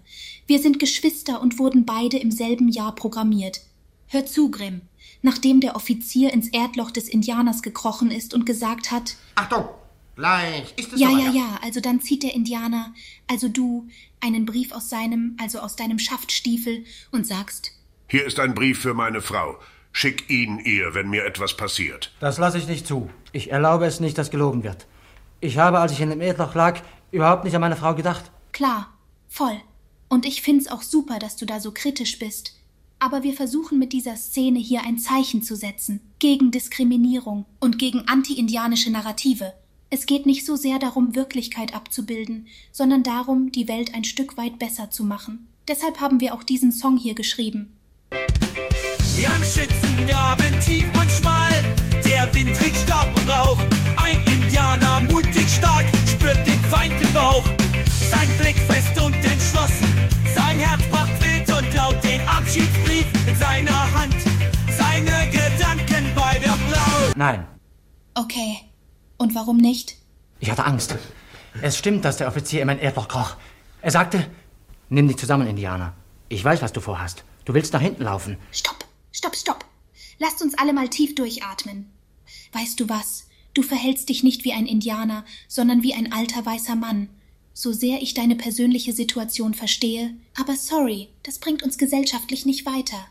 Wir sind Geschwister und wurden beide im selben Jahr programmiert. Hör zu, Grimm. Nachdem der Offizier ins Erdloch des Indianers gekrochen ist und gesagt hat. Achtung! Gleich ist es Ja, ja, ja. Also dann zieht der Indianer, also du, einen Brief aus seinem, also aus deinem Schaftstiefel und sagst. Hier ist ein Brief für meine Frau. Schick ihn ihr, wenn mir etwas passiert. Das lasse ich nicht zu. Ich erlaube es nicht, dass gelogen wird. Ich habe, als ich in dem Erdloch lag, überhaupt nicht an meine Frau gedacht. Klar, voll. Und ich find's auch super, dass du da so kritisch bist. Aber wir versuchen mit dieser Szene hier ein Zeichen zu setzen. Gegen Diskriminierung und gegen anti-indianische Narrative. Es geht nicht so sehr darum, Wirklichkeit abzubilden, sondern darum, die Welt ein Stück weit besser zu machen. Deshalb haben wir auch diesen Song hier geschrieben. Die am Schützengraben tief und schmal, der Wind trägt Staub und Rauch. Ein Indianer, mutig stark, spürt den Feind im Bauch. Nein, Okay. Und warum nicht? ich hatte Angst. Es stimmt, dass der Offizier in mein Erdloch kroch. Er sagte, nimm dich zusammen, Indianer. Ich weiß, was du vorhast. Du willst nach hinten laufen. Stopp, stopp, stopp. Lasst uns alle mal tief durchatmen. Weißt du was? Du verhältst dich nicht wie ein Indianer, sondern wie ein alter weißer Mann. So sehr ich deine persönliche Situation verstehe, aber sorry, das bringt uns gesellschaftlich nicht weiter.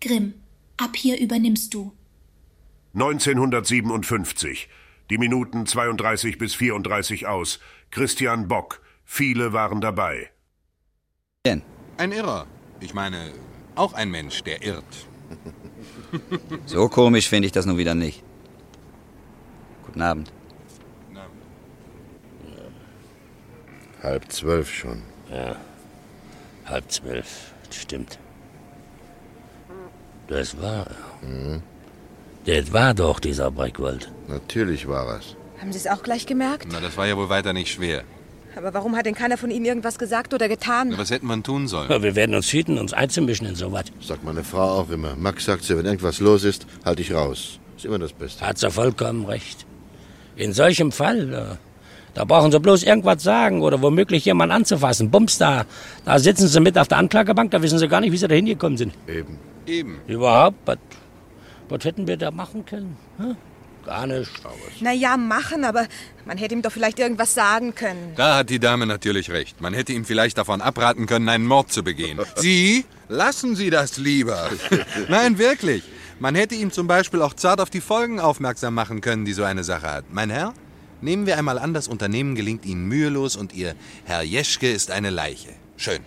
Grimm, ab hier übernimmst du. 1957. Die Minuten 32 bis 34 aus. Christian Bock. Viele waren dabei. Ein Irrer. Ich meine, auch ein Mensch, der irrt. So komisch finde ich das nun wieder nicht. Guten Abend. Halb zwölf schon. Ja, halb zwölf, stimmt. Das war. Mhm. Das war doch dieser Breckwald. Natürlich war es. Haben Sie es auch gleich gemerkt? Na, das war ja wohl weiter nicht schwer. Aber warum hat denn keiner von Ihnen irgendwas gesagt oder getan? Na, was hätten wir tun sollen? Ja, wir werden uns hüten, uns einzumischen in sowas. Sagt meine Frau auch immer. Max sagt sie, wenn irgendwas los ist, halte ich raus. Ist immer das Beste. Hat sie vollkommen recht. In solchem Fall, da, da brauchen sie bloß irgendwas sagen oder womöglich jemanden anzufassen. Bums, da, da sitzen sie mit auf der Anklagebank, da wissen sie gar nicht, wie sie da hingekommen sind. Eben. Eben. Überhaupt, was, was hätten wir da machen können? Hm? Gar nicht. Na ja, machen, aber man hätte ihm doch vielleicht irgendwas sagen können. Da hat die Dame natürlich recht. Man hätte ihm vielleicht davon abraten können, einen Mord zu begehen. Sie? Lassen Sie das lieber. Nein, wirklich. Man hätte ihm zum Beispiel auch zart auf die Folgen aufmerksam machen können, die so eine Sache hat. Mein Herr, nehmen wir einmal an, das Unternehmen gelingt Ihnen mühelos und Ihr Herr Jeschke ist eine Leiche. Schön.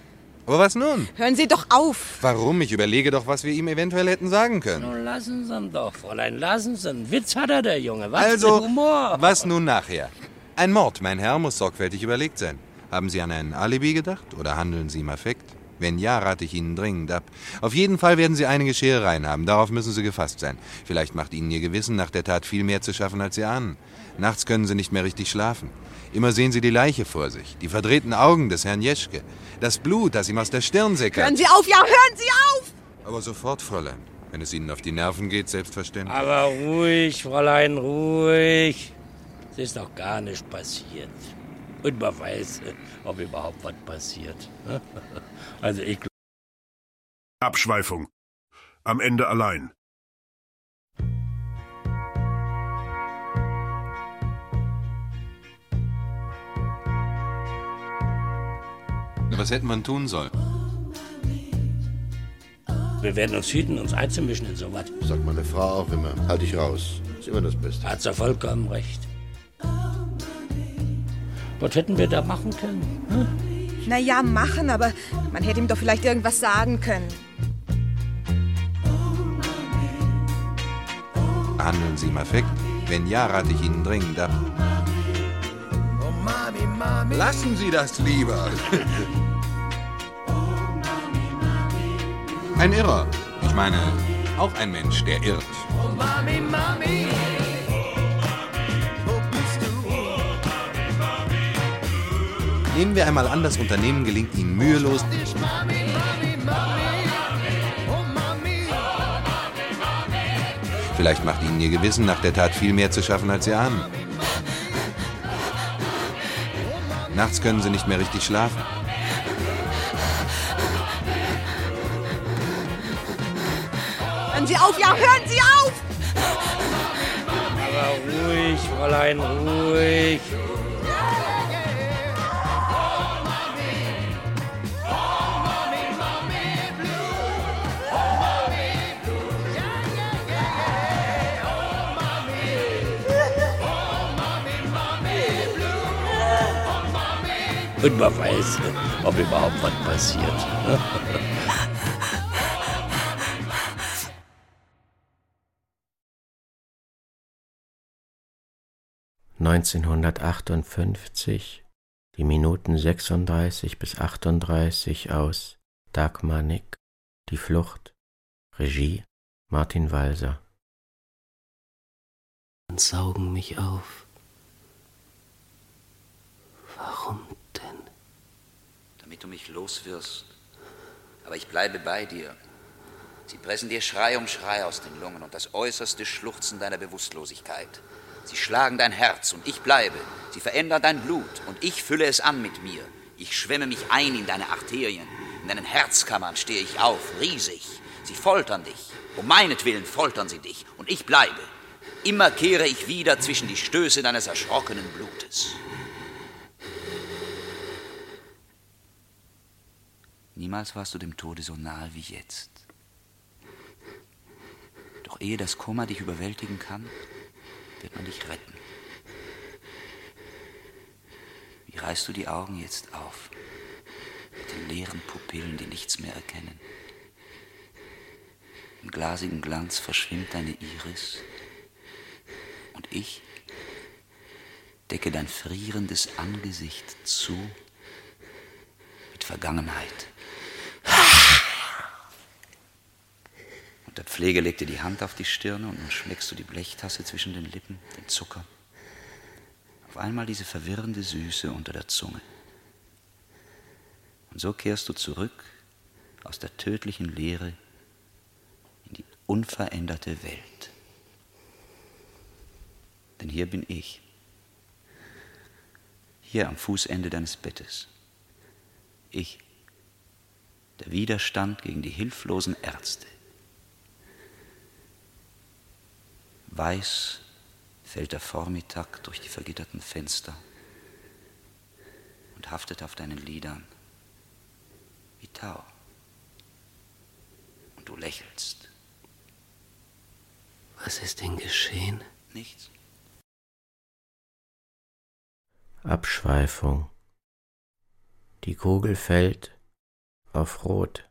Aber was nun? Hören Sie doch auf! Warum? Ich überlege doch, was wir ihm eventuell hätten sagen können. Nun lassen Sie ihn doch, Fräulein, lassen Sie ihn. Witz hat er, der Junge. Was Also, für Humor. was nun nachher? Ein Mord, mein Herr, muss sorgfältig überlegt sein. Haben Sie an ein Alibi gedacht oder handeln Sie im Affekt? Wenn ja, rate ich Ihnen dringend ab. Auf jeden Fall werden Sie einige Scherereien haben. Darauf müssen Sie gefasst sein. Vielleicht macht Ihnen Ihr Gewissen nach der Tat viel mehr zu schaffen, als Sie ahnen. Nachts können Sie nicht mehr richtig schlafen. Immer sehen Sie die Leiche vor sich, die verdrehten Augen des Herrn Jeschke, das Blut, das ihm aus der Stirn sickert. Hören Sie auf, ja, hören Sie auf! Aber sofort, Fräulein. Wenn es Ihnen auf die Nerven geht, selbstverständlich. Aber ruhig, Fräulein, ruhig. Es ist doch gar nicht passiert. Und man weiß, ob überhaupt was passiert. Also ich Abschweifung. Am Ende allein. Was hätte man tun sollen? Wir werden uns hüten, uns einzumischen in sowas. Sagt meine Frau auch immer. Halte ich raus. Ist immer das Beste. Hat sie vollkommen recht. Was hätten wir da machen können? Hm? Na ja, machen, aber man hätte ihm doch vielleicht irgendwas sagen können. Handeln Sie im Affekt? Wenn ja, rate ich Ihnen dringend ab. Lassen Sie das lieber. Ein Irrer. Ich meine, auch ein Mensch, der irrt. Nehmen wir einmal an, das Unternehmen gelingt Ihnen mühelos. Vielleicht macht Ihnen Ihr Gewissen nach der Tat viel mehr zu schaffen, als Sie ahnen. Nachts können Sie nicht mehr richtig schlafen. Auf, ja, hören Sie auf! Aber ruhig, Fräulein, ruhig. Und man weiß, ob überhaupt was passiert. 1958, die Minuten 36 bis 38 aus Dagmar Nick, Die Flucht, Regie Martin Walser. und saugen mich auf. Warum denn? Damit du mich loswirst. Aber ich bleibe bei dir. Sie pressen dir Schrei um Schrei aus den Lungen und das äußerste Schluchzen deiner Bewusstlosigkeit. Sie schlagen dein Herz und ich bleibe. Sie verändern dein Blut und ich fülle es an mit mir. Ich schwemme mich ein in deine Arterien. In deinen Herzkammern stehe ich auf, riesig. Sie foltern dich. Um meinetwillen foltern sie dich und ich bleibe. Immer kehre ich wieder zwischen die Stöße deines erschrockenen Blutes. Niemals warst du dem Tode so nahe wie jetzt. Doch ehe das Koma dich überwältigen kann, wird man dich retten. Wie reißt du die Augen jetzt auf, mit den leeren Pupillen, die nichts mehr erkennen? Im glasigen Glanz verschwimmt deine Iris und ich decke dein frierendes Angesicht zu mit Vergangenheit. Und der Pfleger legte die Hand auf die Stirne und nun schmeckst du die Blechtasse zwischen den Lippen, den Zucker. Auf einmal diese verwirrende Süße unter der Zunge. Und so kehrst du zurück aus der tödlichen Leere in die unveränderte Welt. Denn hier bin ich, hier am Fußende deines Bettes. Ich, der Widerstand gegen die hilflosen Ärzte. Weiß fällt der Vormittag durch die vergitterten Fenster und haftet auf deinen Lidern wie Tau. Und du lächelst. Was ist denn geschehen? Nichts. Abschweifung. Die Kugel fällt auf Rot.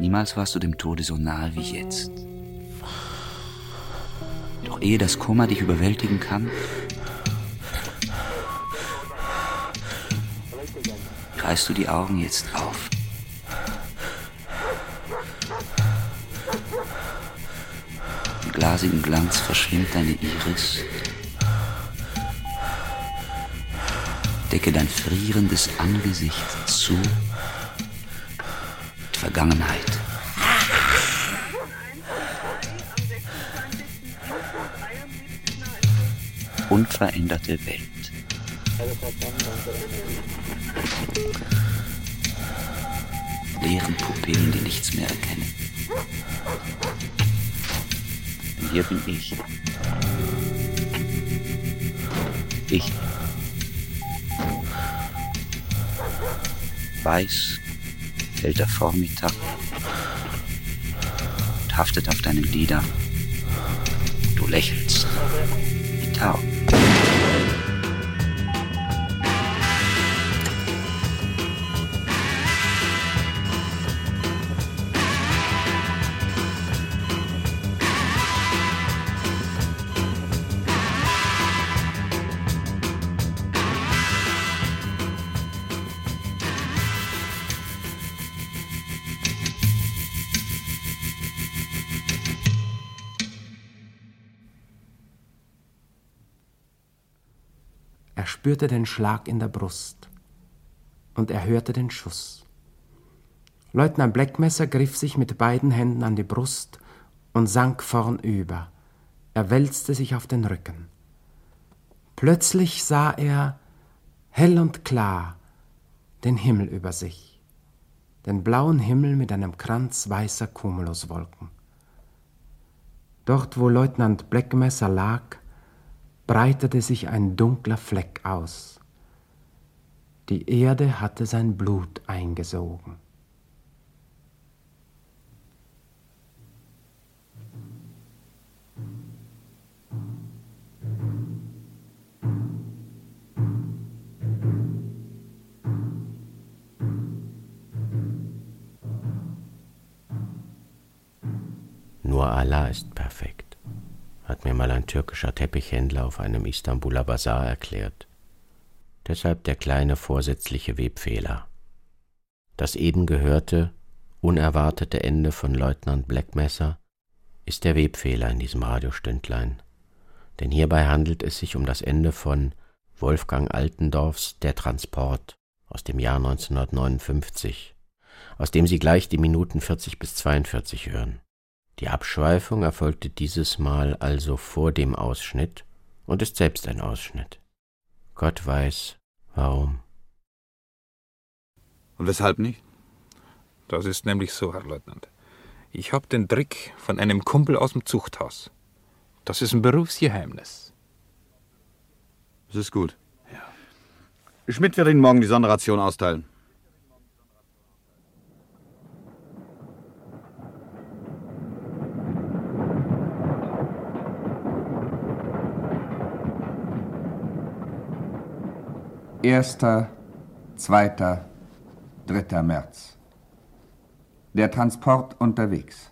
Niemals warst du dem Tode so nahe wie jetzt. Doch ehe das Koma dich überwältigen kann, reißt du die Augen jetzt auf. Im glasigen Glanz verschwimmt deine Iris. Decke dein frierendes Angesicht zu Vergangenheit. Unveränderte Welt. Leeren Pupillen, die nichts mehr erkennen. Denn hier bin ich. Ich. Weiß fällt der Vormittag und haftet auf deinen Lidern. Du lächelst wie Tau. Spürte den Schlag in der Brust und er hörte den Schuss. Leutnant Bleckmesser griff sich mit beiden Händen an die Brust und sank vornüber. Er wälzte sich auf den Rücken. Plötzlich sah er, hell und klar, den Himmel über sich, den blauen Himmel mit einem Kranz weißer Cumuluswolken. Dort, wo Leutnant Bleckmesser lag, breitete sich ein dunkler Fleck aus. Die Erde hatte sein Blut eingesogen. Nur Allah ist perfekt, hat mir mal ein türkischer Teppichhändler auf einem Istanbuler Bazar erklärt. Deshalb der kleine vorsätzliche Webfehler. Das eben gehörte, unerwartete Ende von Leutnant Blackmesser ist der Webfehler in diesem Radiostündlein. Denn hierbei handelt es sich um das Ende von Wolfgang Altendorfs Der Transport aus dem Jahr 1959, aus dem Sie gleich die Minuten 40 bis 42 hören. Die Abschweifung erfolgte dieses Mal also vor dem Ausschnitt und ist selbst ein Ausschnitt. Gott weiß, warum. Und weshalb nicht? Das ist nämlich so, Herr Leutnant. Ich hab den Trick von einem Kumpel aus dem Zuchthaus. Das ist ein Berufsgeheimnis. Das ist gut. Ja. Schmidt wird Ihnen morgen die Sonderration austeilen. Erster, zweiter, dritter März. Der Transport unterwegs.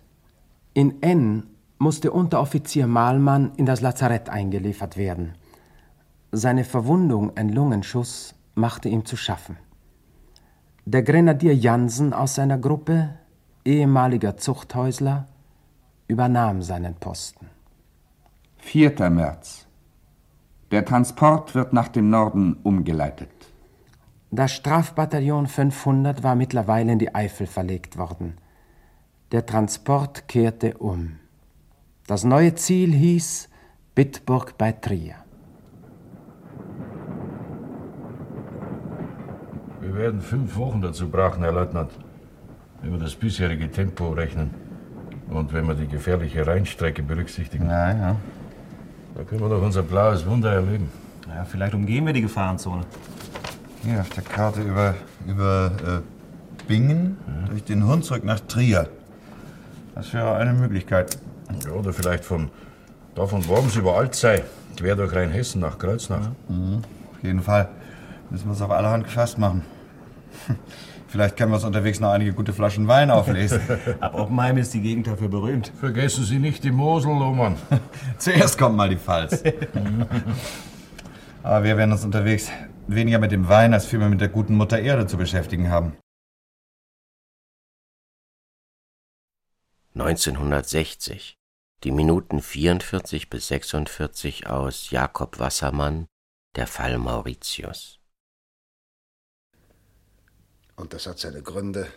In N musste Unteroffizier Mahlmann in das Lazarett eingeliefert werden. Seine Verwundung, ein Lungenschuss, machte ihm zu schaffen. Der Grenadier Jansen aus seiner Gruppe, ehemaliger Zuchthäusler, übernahm seinen Posten. 4. März. Der Transport wird nach dem Norden umgeleitet. Das Strafbataillon 500 war mittlerweile in die Eifel verlegt worden. Der Transport kehrte um. Das neue Ziel hieß Bitburg bei Trier. Wir werden fünf Wochen dazu brauchen, Herr Leutnant, wenn wir das bisherige Tempo rechnen und wenn wir die gefährliche Rheinstrecke berücksichtigen. Ja, ja. Da können wir doch unser blaues Wunder erleben. Ja, vielleicht umgehen wir die Gefahrenzone. Hier auf der Karte über, über äh, Bingen durch den Hunsrück nach Trier. Das wäre eine Möglichkeit. Ja, oder vielleicht von da von Worms über Alzey, quer durch Rheinhessen nach Kreuznach. Mhm. Auf jeden Fall. Müssen wir es auf allerhand gefasst machen. Vielleicht können wir uns unterwegs noch einige gute Flaschen Wein auflesen. Ab Oppenheim ist die Gegend dafür berühmt. Vergessen Sie nicht die Mosel, Lohmann. Zuerst kommt mal die Pfalz. Aber wir werden uns unterwegs weniger mit dem Wein als vielmehr mit der guten Mutter Erde zu beschäftigen haben. 1960. Die Minuten 44 bis 46 aus Jakob Wassermann, Der Fall Mauritius. Und das hat seine Gründe,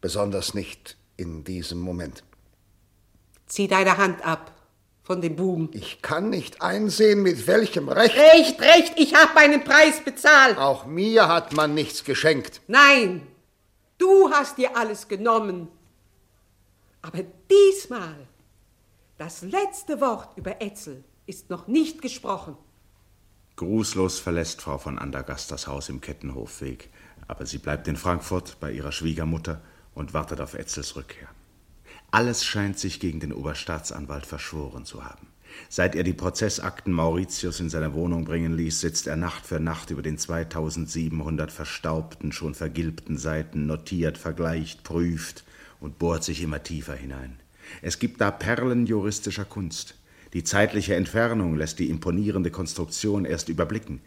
besonders nicht in diesem Moment. Zieh deine Hand ab von dem Buben. Ich kann nicht einsehen, mit welchem Recht. Recht, recht, ich habe meinen Preis bezahlt. Auch mir hat man nichts geschenkt. Nein, du hast dir alles genommen. Aber diesmal, das letzte Wort über Etzel ist noch nicht gesprochen. Grußlos verlässt Frau von Andergast das Haus im Kettenhofweg, aber sie bleibt in Frankfurt bei ihrer Schwiegermutter und wartet auf Etzels Rückkehr. Alles scheint sich gegen den Oberstaatsanwalt verschworen zu haben. Seit er die Prozessakten Mauritius in seine Wohnung bringen ließ, sitzt er Nacht für Nacht über den 2700 verstaubten, schon vergilbten Seiten, notiert, vergleicht, prüft und bohrt sich immer tiefer hinein. Es gibt da Perlen juristischer Kunst. Die zeitliche Entfernung lässt die imponierende Konstruktion erst überblicken.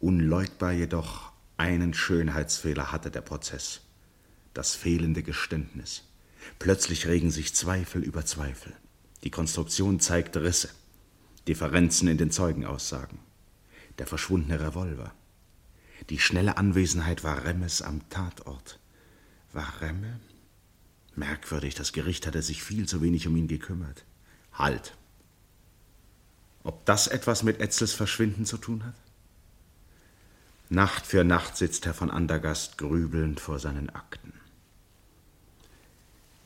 Unleugbar jedoch, einen Schönheitsfehler hatte der Prozess. Das fehlende Geständnis. Plötzlich regen sich Zweifel über Zweifel. Die Konstruktion zeigt Risse, Differenzen in den Zeugenaussagen. der verschwundene Revolver. Die schnelle Anwesenheit Varemmes am Tatort. Varemme? Merkwürdig, das Gericht hatte sich viel zu wenig um ihn gekümmert. Halt! Ob das etwas mit Etzels Verschwinden zu tun hat? Nacht für Nacht sitzt Herr von Andergast grübelnd vor seinen Akten.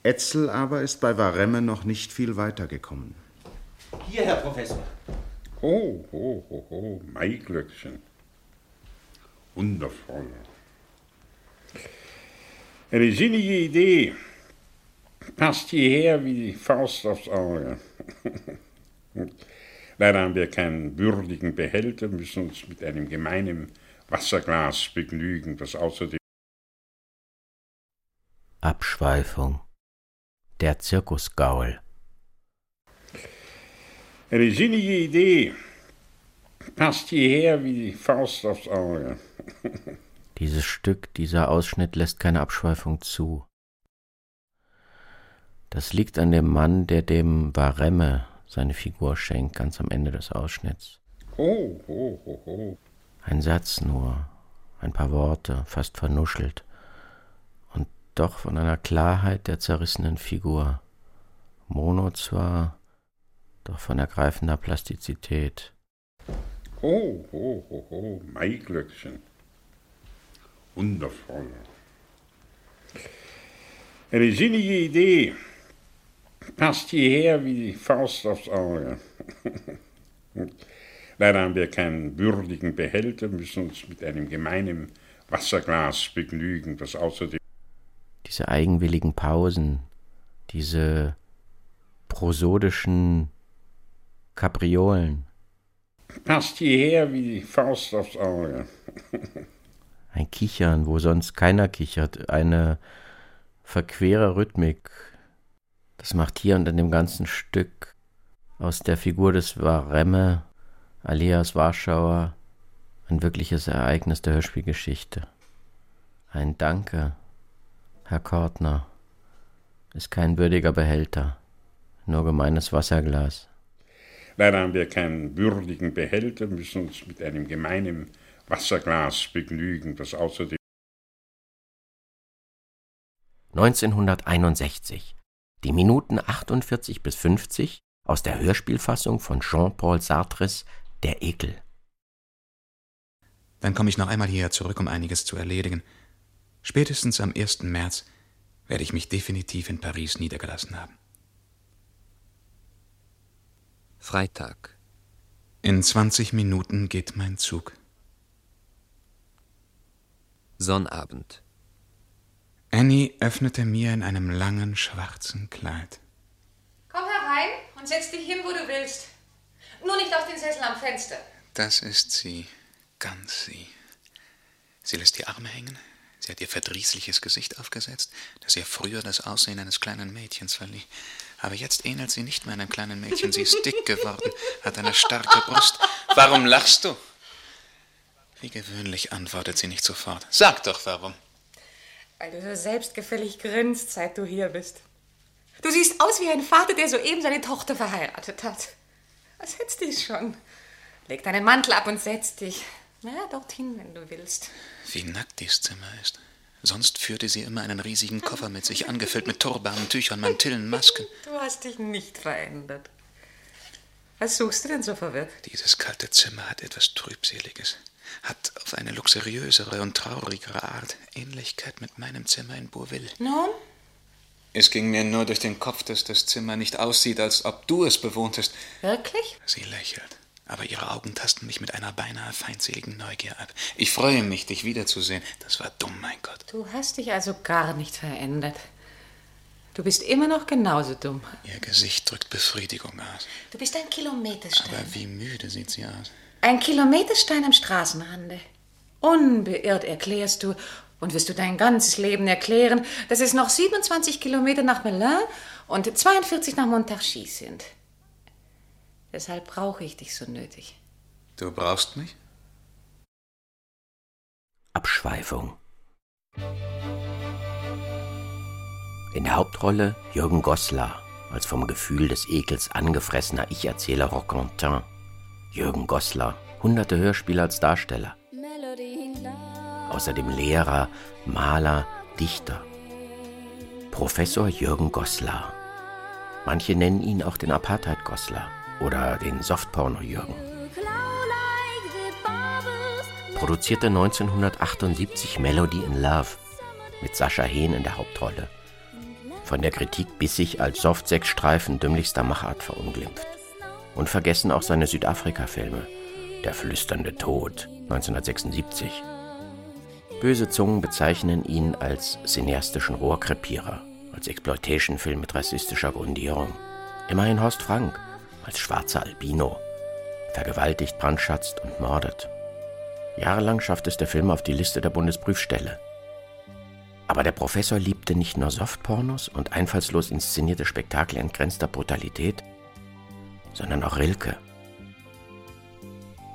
Etzel aber ist bei Varemme noch nicht viel weitergekommen. Hier, Herr Professor. Ho, ho, ho, ho, Maiglöckchen. Wundervoll. Eine sinnige Idee. Passt hierher wie die Faust aufs Auge. Leider haben wir keinen würdigen Behälter, müssen uns mit einem gemeinen Wasserglas begnügen, das außerdem Abschweifung. Der Zirkusgaul. Eine sinnige Idee. Passt hierher wie die Faust aufs Auge. Dieses Stück, dieser Ausschnitt lässt keine Abschweifung zu. Das liegt an dem Mann, der dem Varemme seine Figur schenkt, ganz am Ende des Ausschnitts. Ho, ho, ho, ho. Ein Satz nur, ein paar Worte, fast vernuschelt, und doch von einer Klarheit der zerrissenen Figur. Mono zwar, doch von ergreifender Plastizität. Ho, ho, ho, ho, Maiglöckchen. Wundervoll. Eine sinnige Idee. Passt hierher wie die Faust aufs Auge. Leider haben wir keinen würdigen Behälter, müssen uns mit einem gemeinen Wasserglas begnügen, das außerdem Diese eigenwilligen Pausen, diese prosodischen Kapriolen. Passt hierher wie die Faust aufs Auge. Ein Kichern, wo sonst keiner kichert, eine verquere Rhythmik. Das macht hier und in dem ganzen Stück aus der Figur des Varemme, alias Warschauer, ein wirkliches Ereignis der Hörspielgeschichte. Ein Danke, Herr Kortner, ist kein würdiger Behälter, nur gemeines Wasserglas. Leider haben wir keinen würdigen Behälter, müssen uns mit einem gemeinen Wasserglas begnügen, das außerdem 1961. Die Minuten 48 bis 50 aus der Hörspielfassung von Jean-Paul Sartres Der Ekel. Dann komme ich noch einmal hierher zurück, um einiges zu erledigen. Spätestens am 1. März werde ich mich definitiv in Paris niedergelassen haben. Freitag. In 20 Minuten geht mein Zug. Sonnabend. Annie öffnete mir in einem langen schwarzen Kleid. Komm herein und setz dich hin, wo du willst. Nur nicht auf den Sessel am Fenster. Das ist sie, ganz sie. Sie lässt die Arme hängen. Sie hat ihr verdrießliches Gesicht aufgesetzt, das ihr früher das Aussehen eines kleinen Mädchens verlieh. Aber jetzt ähnelt sie nicht mehr einem kleinen Mädchen. Sie ist dick geworden, hat eine starke Brust. Warum lachst du? Wie gewöhnlich antwortet sie nicht sofort. Sag doch warum. Weil du so selbstgefällig grinst, seit du hier bist. Du siehst aus wie ein Vater, der soeben seine Tochter verheiratet hat. Setz dich schon? Leg deinen Mantel ab und setz dich. Na, dorthin, wenn du willst. Wie nackt dies Zimmer ist. Sonst führte sie immer einen riesigen Koffer mit sich, angefüllt mit Turbanen, Tüchern, Mantillen, Masken. Du hast dich nicht verändert. Was suchst du denn so verwirrt? Dieses kalte Zimmer hat etwas Trübseliges. Hat auf eine luxuriösere und traurigere Art Ähnlichkeit mit meinem Zimmer in Bourville. Nun? Es ging mir nur durch den Kopf, dass das Zimmer nicht aussieht, als ob du es bewohntest. Wirklich? Sie lächelt, aber ihre Augen tasten mich mit einer beinahe feindseligen Neugier ab. Ich freue mich, dich wiederzusehen. Das war dumm, mein Gott. Du hast dich also gar nicht verändert. Du bist immer noch genauso dumm. Ihr Gesicht drückt Befriedigung aus. Du bist ein Kilometerstein. Aber wie müde sieht sie aus. Ein Kilometerstein am Straßenrande. Unbeirrt erklärst du und wirst du dein ganzes Leben erklären, dass es noch 27 Kilometer nach Melun und 42 nach Montargis sind. Deshalb brauche ich dich so nötig. Du brauchst mich? Abschweifung. In der Hauptrolle Jürgen Goslar als vom Gefühl des Ekels angefressener Ich-Erzähler Roquentin. Jürgen Goslar, hunderte Hörspiele als Darsteller. Außerdem Lehrer, Maler, Dichter. Professor Jürgen Goslar. Manche nennen ihn auch den Apartheid-Goslar oder den Softporno-Jürgen. Produzierte 1978 Melody in Love mit Sascha Hehn in der Hauptrolle. Von der Kritik bissig als Softsexstreifen dümmlichster Machart verunglimpft. Und vergessen auch seine Südafrika-Filme. Der flüsternde Tod 1976. Böse Zungen bezeichnen ihn als cineastischen Rohrkrepierer, als Exploitation-Film mit rassistischer Grundierung. Immerhin Horst Frank als schwarzer Albino, vergewaltigt, brandschatzt und mordet. Jahrelang schafft es der Film auf die Liste der Bundesprüfstelle. Aber der Professor liebte nicht nur Softpornos und einfallslos inszenierte Spektakel entgrenzter Brutalität, sondern auch Rilke.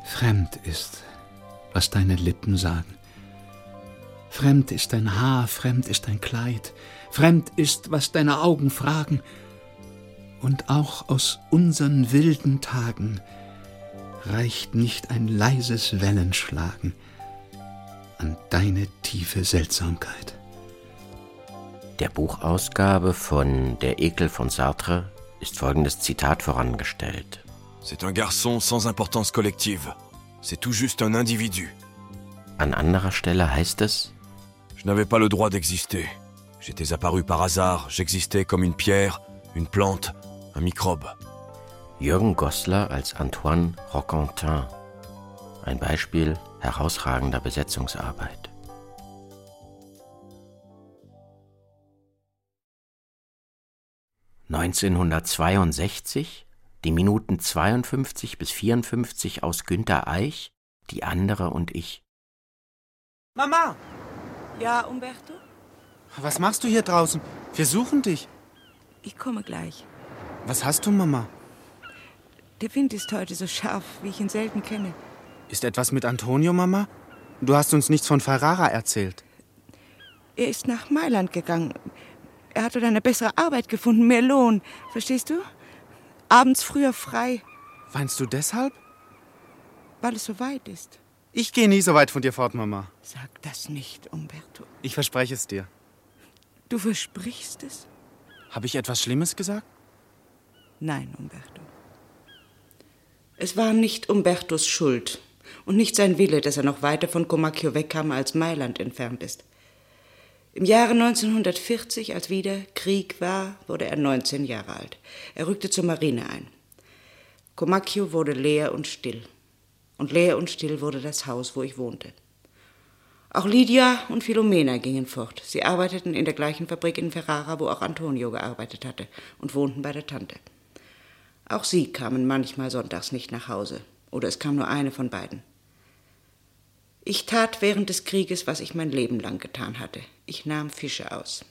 Fremd ist, was deine Lippen sagen. Fremd ist dein Haar, fremd ist dein Kleid, fremd ist, was deine Augen fragen. Und auch aus unseren wilden Tagen reicht nicht ein leises Wellenschlagen an deine tiefe Seltsamkeit. Der Buchausgabe von Der Ekel von Sartre ist folgendes Zitat vorangestellt. C'est un garçon sans importance collective. C'est tout juste un individu. An anderer Stelle heißt es Je n'avais pas le droit d'exister. J'étais apparu par hasard, j'existais comme une pierre, une plante, un microbe. Jürgen Goslar als Antoine Roquentin. Ein Beispiel herausragender Besetzungsarbeit. (1962) die Minuten 52 bis 54 aus Günter Eich, die andere und ich. Mama! Ja, Umberto? Was machst du hier draußen? Wir suchen dich. Ich komme gleich. Was hast du, Mama? Der Wind ist heute so scharf, wie ich ihn selten kenne. Ist etwas mit Antonio, Mama? Du hast uns nichts von Ferrara erzählt. Er ist nach Mailand gegangen. Er hat dort eine bessere Arbeit gefunden, mehr Lohn. Verstehst du? Abends früher frei. Weinst du deshalb? Weil es so weit ist. Ich gehe nie so weit von dir fort, Mama. Sag das nicht, Umberto. Ich verspreche es dir. Du versprichst es? Habe ich etwas Schlimmes gesagt? Nein, Umberto. Es war nicht Umbertos Schuld und nicht sein Wille, dass er noch weiter von Comacchio wegkam, als Mailand entfernt ist. Im Jahre 1940, als wieder Krieg war, wurde er 19 Jahre alt. Er rückte zur Marine ein. Comacchio wurde leer und still. Und leer und still wurde das Haus, wo ich wohnte. Auch Lydia und Philomena gingen fort. Sie arbeiteten in der gleichen Fabrik in Ferrara, wo auch Antonio gearbeitet hatte, und wohnten bei der Tante. Auch sie kamen manchmal sonntags nicht nach Hause, oder es kam nur eine von beiden. Ich tat während des Krieges, was ich mein Leben lang getan hatte. Ich nahm Fische aus.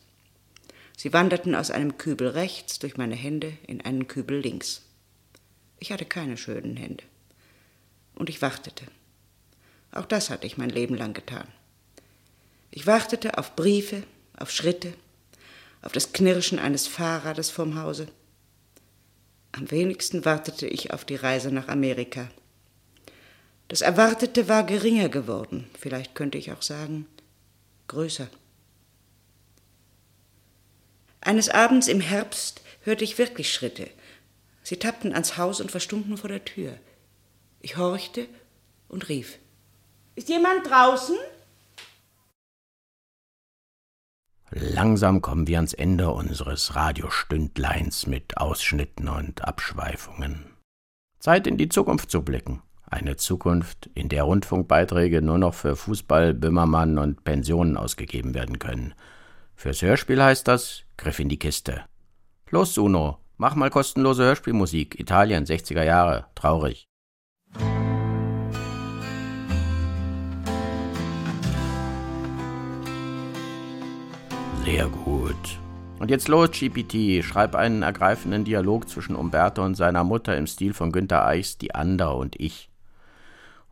Sie wanderten aus einem Kübel rechts durch meine Hände in einen Kübel links. Ich hatte keine schönen Hände. Und ich wartete. Auch das hatte ich mein Leben lang getan. Ich wartete auf Briefe, auf Schritte, auf das Knirschen eines Fahrrades vorm Hause. Am wenigsten wartete ich auf die Reise nach Amerika. Das Erwartete war geringer geworden, vielleicht könnte ich auch sagen, größer. Eines Abends im Herbst hörte ich wirklich Schritte. Sie tappten ans Haus und verstummten vor der Tür. Ich horchte und rief. Ist jemand draußen? Langsam kommen wir ans Ende unseres Radiostündleins mit Ausschnitten und Abschweifungen. Zeit in die Zukunft zu blicken. Eine Zukunft, in der Rundfunkbeiträge nur noch für Fußball, Böhmermann und Pensionen ausgegeben werden können. Fürs Hörspiel heißt das Griff in die Kiste. Los, Suno, mach mal kostenlose Hörspielmusik. Italien, 60er Jahre, traurig. Sehr gut. Und jetzt los, GPT. Schreib einen ergreifenden Dialog zwischen Umberto und seiner Mutter im Stil von Günter Eichs Die Ander und ich.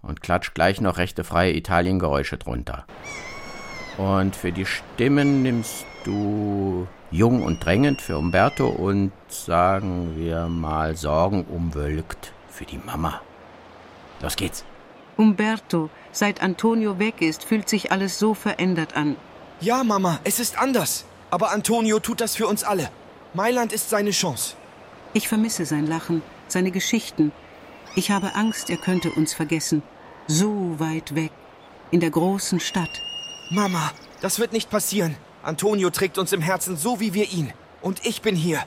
Und klatsch gleich noch rechte freie Italiengeräusche drunter. Und für die Stimmen nimmst du jung und drängend für Umberto und sagen wir mal sorgenumwölkt für die Mama. Los geht's. Umberto, seit Antonio weg ist, fühlt sich alles so verändert an. Ja, Mama, es ist anders. Aber Antonio tut das für uns alle. Mailand ist seine Chance. Ich vermisse sein Lachen, seine Geschichten. Ich habe Angst, er könnte uns vergessen. So weit weg. In der großen Stadt. Mama, das wird nicht passieren. Antonio trägt uns im Herzen so wie wir ihn. Und ich bin hier.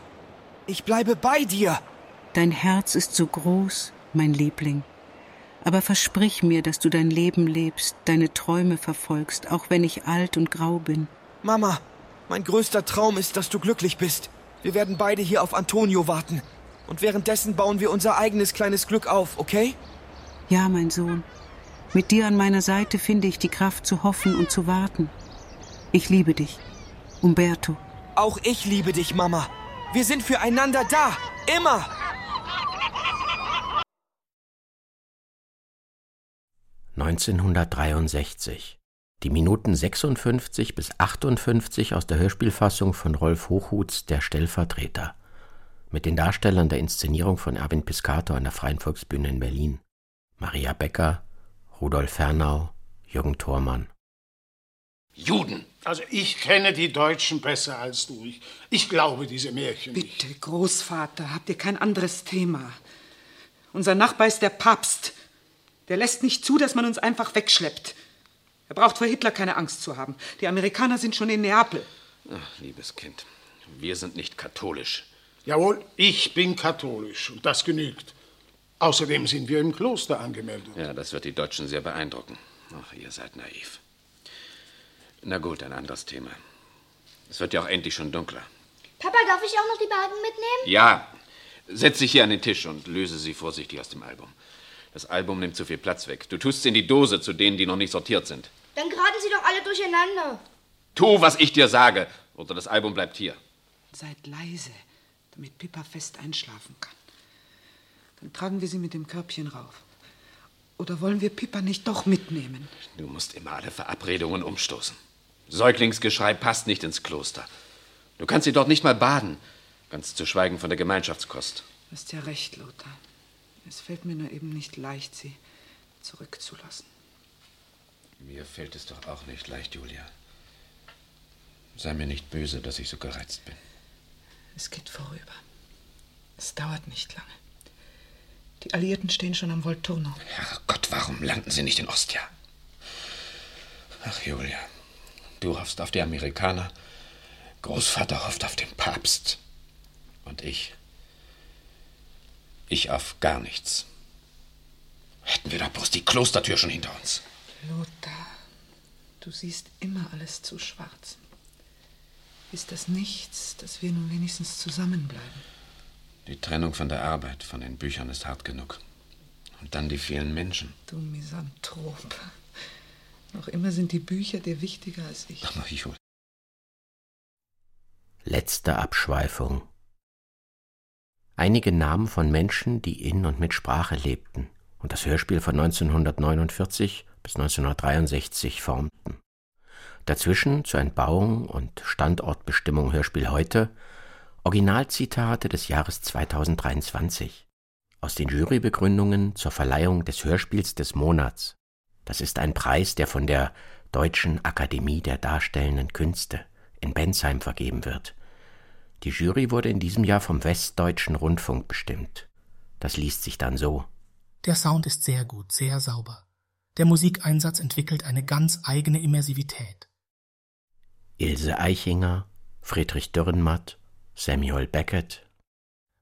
Ich bleibe bei dir. Dein Herz ist so groß, mein Liebling. Aber versprich mir, dass du dein Leben lebst, deine Träume verfolgst, auch wenn ich alt und grau bin. Mama, mein größter Traum ist, dass du glücklich bist. Wir werden beide hier auf Antonio warten. Und währenddessen bauen wir unser eigenes kleines Glück auf, okay? Ja, mein Sohn. Mit dir an meiner Seite finde ich die Kraft zu hoffen und zu warten. Ich liebe dich, Umberto. Auch ich liebe dich, Mama. Wir sind füreinander da. Immer. (1963) Die Minuten 56 bis 58 aus der Hörspielfassung von Rolf Hochhuths Der Stellvertreter mit den Darstellern der Inszenierung von Erwin Piscator an der Freien Volksbühne in Berlin: Maria Becker, Rudolf Fernau, Jürgen Thormann. Juden! Also ich kenne die Deutschen besser als du. Ich, ich glaube diese Märchen nicht. Bitte, Großvater, habt ihr kein anderes Thema? Unser Nachbar ist der Papst. Der lässt nicht zu, dass man uns einfach wegschleppt. Er braucht vor Hitler keine Angst zu haben. Die Amerikaner sind schon in Neapel. Ach, liebes Kind, wir sind nicht katholisch. Jawohl, ich bin katholisch und das genügt. Außerdem sind wir im Kloster angemeldet. Ja, das wird die Deutschen sehr beeindrucken. Ach, ihr seid naiv. Na gut, ein anderes Thema. Es wird ja auch endlich schon dunkler. Papa, darf ich auch noch die Balken mitnehmen? Ja, setz dich hier an den Tisch und löse sie vorsichtig aus dem Album. Das Album nimmt zu viel Platz weg. Du tust sie in die Dose zu denen, die noch nicht sortiert sind. Dann geraten sie doch alle durcheinander. Tu, was ich dir sage, oder das Album bleibt hier. Seid leise, damit Pippa fest einschlafen kann. Dann tragen wir sie mit dem Körbchen rauf. Oder wollen wir Pippa nicht doch mitnehmen? Du musst immer alle Verabredungen umstoßen. Säuglingsgeschrei passt nicht ins Kloster. Du kannst sie dort nicht mal baden, ganz zu schweigen von der Gemeinschaftskost. Du hast ja recht, Lothar. Es fällt mir nur eben nicht leicht, sie zurückzulassen. Mir fällt es doch auch nicht leicht, Julia. Sei mir nicht böse, dass ich so gereizt bin. Es geht vorüber. Es dauert nicht lange. Die Alliierten stehen schon am Volturno. Herrgott, warum landen sie nicht in Ostia? Ach, Julia, du hoffst auf die Amerikaner, Großvater hofft auf den Papst. Und ich. Ich auf gar nichts. Hätten wir doch bloß die Klostertür schon hinter uns. Lothar, du siehst immer alles zu schwarz. Ist das nichts, dass wir nun wenigstens zusammenbleiben? Die Trennung von der Arbeit, von den Büchern ist hart genug. Und dann die vielen Menschen. Du Misanthrop. Noch immer sind die Bücher dir wichtiger als ich. Ach. Letzte Abschweifung. Einige Namen von Menschen, die in und mit Sprache lebten und das Hörspiel von 1949 bis 1963 formten. Dazwischen zur Entbauung und Standortbestimmung Hörspiel heute Originalzitate des Jahres 2023 aus den Jurybegründungen zur Verleihung des Hörspiels des Monats. Das ist ein Preis, der von der Deutschen Akademie der Darstellenden Künste in Bensheim vergeben wird. Die Jury wurde in diesem Jahr vom Westdeutschen Rundfunk bestimmt. Das liest sich dann so. Der Sound ist sehr gut, sehr sauber. Der Musikeinsatz entwickelt eine ganz eigene Immersivität. Ilse Eichinger, Friedrich Dürrenmatt, Samuel Beckett.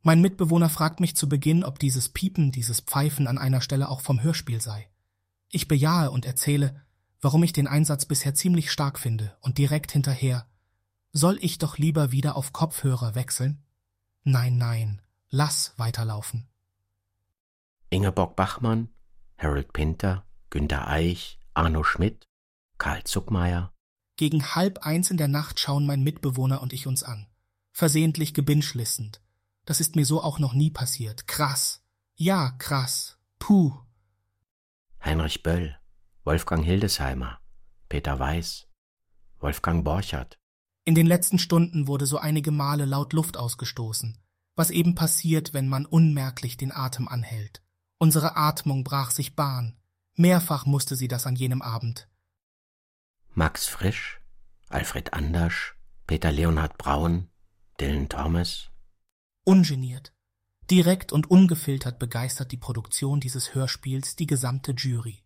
Mein Mitbewohner fragt mich zu Beginn, ob dieses Piepen, dieses Pfeifen an einer Stelle auch vom Hörspiel sei. Ich bejahe und erzähle, warum ich den Einsatz bisher ziemlich stark finde und direkt hinterher. Soll ich doch lieber wieder auf Kopfhörer wechseln? Nein, nein, lass weiterlaufen. Ingeborg Bachmann, Harold Pinter, Günter Eich, Arno Schmidt, Karl Zuckmeier. Gegen halb eins in der Nacht schauen mein Mitbewohner und ich uns an. Versehentlich gebinschlistend. Das ist mir so auch noch nie passiert. Krass. Ja, krass. Puh. Heinrich Böll, Wolfgang Hildesheimer, Peter Weiß, Wolfgang Borchert. In den letzten Stunden wurde so einige Male laut Luft ausgestoßen, was eben passiert, wenn man unmerklich den Atem anhält. Unsere Atmung brach sich Bahn. Mehrfach musste sie das an jenem Abend. Max Frisch, Alfred Andersch, Peter Leonhard Braun, Dylan Thomas. Ungeniert, direkt und ungefiltert begeistert die Produktion dieses Hörspiels die gesamte Jury.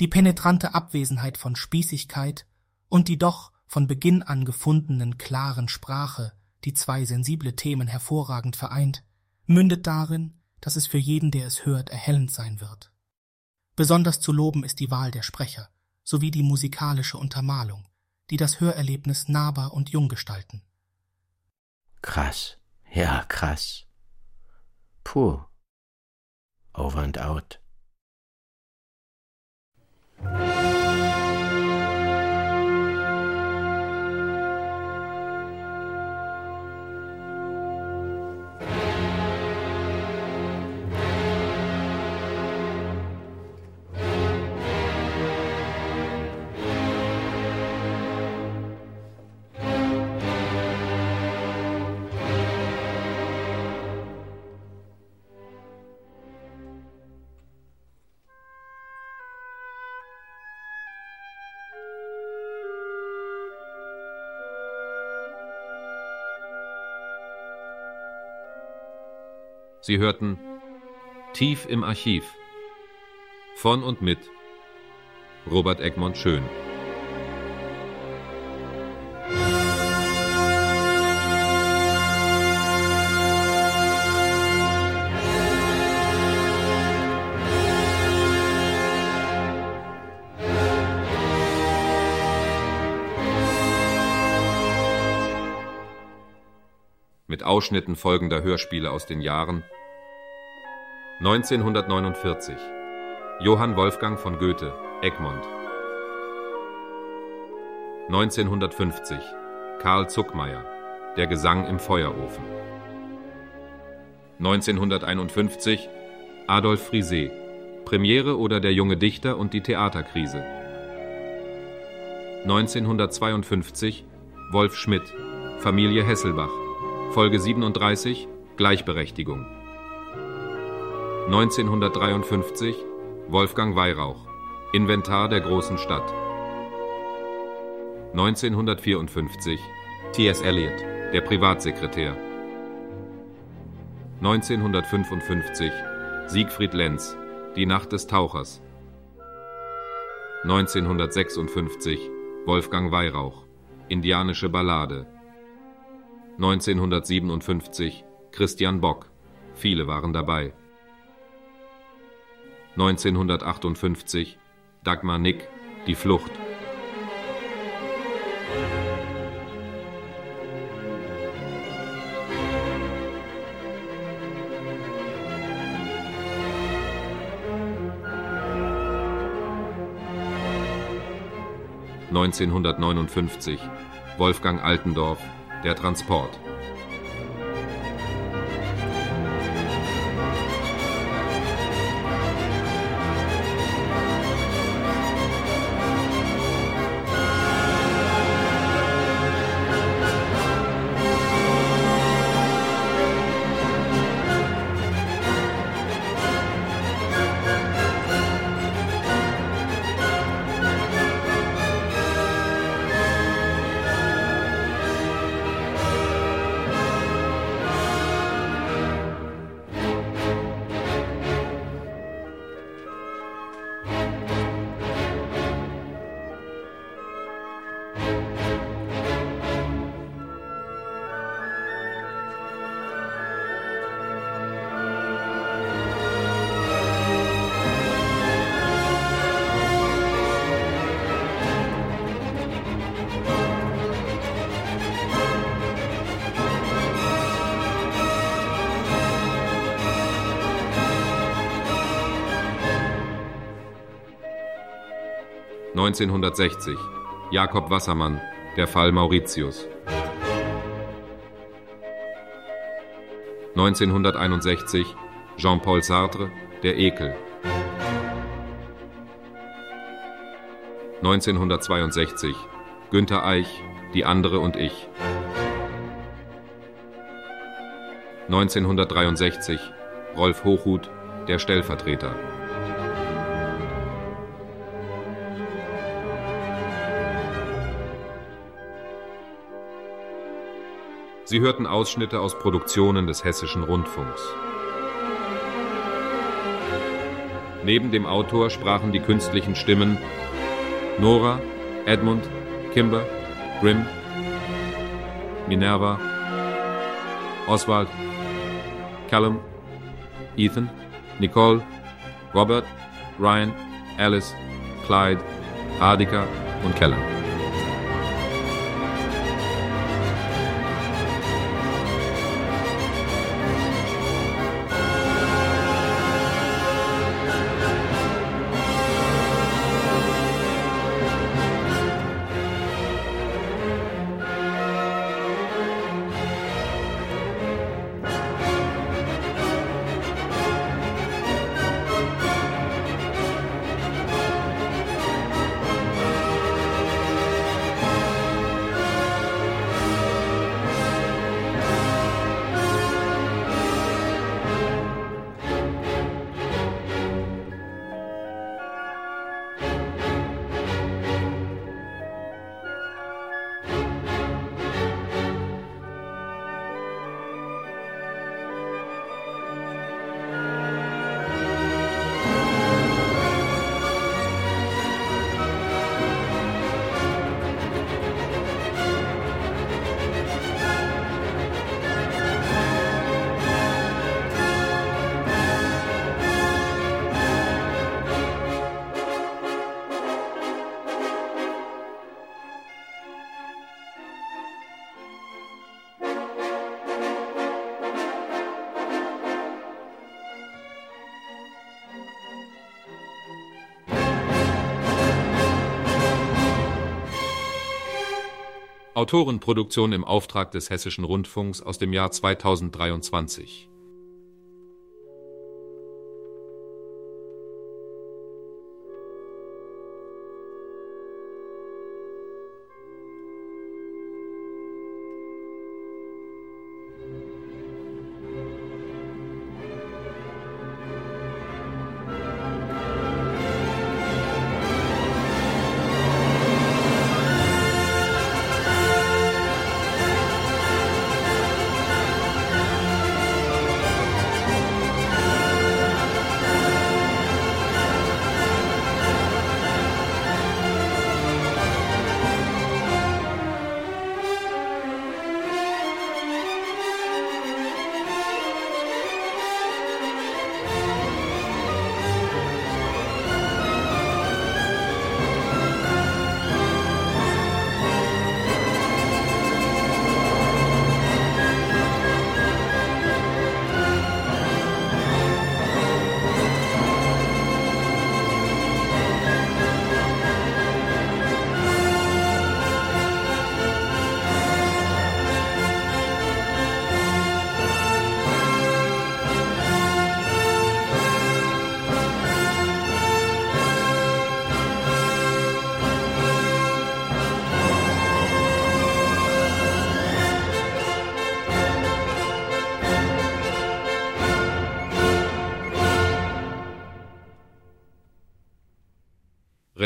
Die penetrante Abwesenheit von Spießigkeit und die doch von Beginn an gefundenen klaren Sprache, die zwei sensible Themen hervorragend vereint, mündet darin, dass es für jeden, der es hört, erhellend sein wird. Besonders zu loben ist die Wahl der Sprecher sowie die musikalische Untermalung, die das Hörerlebnis nahbar und jung gestalten. Krass, ja, krass. Puh. Over and out. Sie hörten Tief im Archiv von und mit Robert Egmont Schön. Ausschnitten folgender Hörspiele aus den Jahren. 1949 Johann Wolfgang von Goethe Egmont. 1950 Karl Zuckmayer Der Gesang im Feuerofen. 1951 Adolf Frisee Premiere oder Der junge Dichter und die Theaterkrise. 1952 Wolf Schmidt Familie Hesselbach Folge 37 Gleichberechtigung. 1953 Wolfgang Weihrauch Inventar der großen Stadt. 1954 T.S. Eliot Der Privatsekretär. 1955 Siegfried Lenz Die Nacht des Tauchers. 1956 Wolfgang Weihrauch Indianische Ballade 1957 Christian Bock. Viele waren dabei. 1958 Dagmar Nick. Die Flucht. Neunzehnhundertneunundfünfzig Wolfgang Altendorf der Transport. (1960) Jakob Wassermann Der Fall Mauritius. 1961 Jean-Paul Sartre Der Ekel. 1962 Günter Eich Die andere und ich. 1963 Rolf Hochhuth Der Stellvertreter Sie hörten Ausschnitte aus Produktionen des Hessischen Rundfunks. Neben dem Autor sprachen die künstlichen Stimmen Nora, Edmund, Kimber, Grimm, Minerva, Oswald, Callum, Ethan, Nicole, Robert, Ryan, Alice, Clyde, Radika und Keller. Autorenproduktion im Auftrag des Hessischen Rundfunks aus dem Jahr 2023.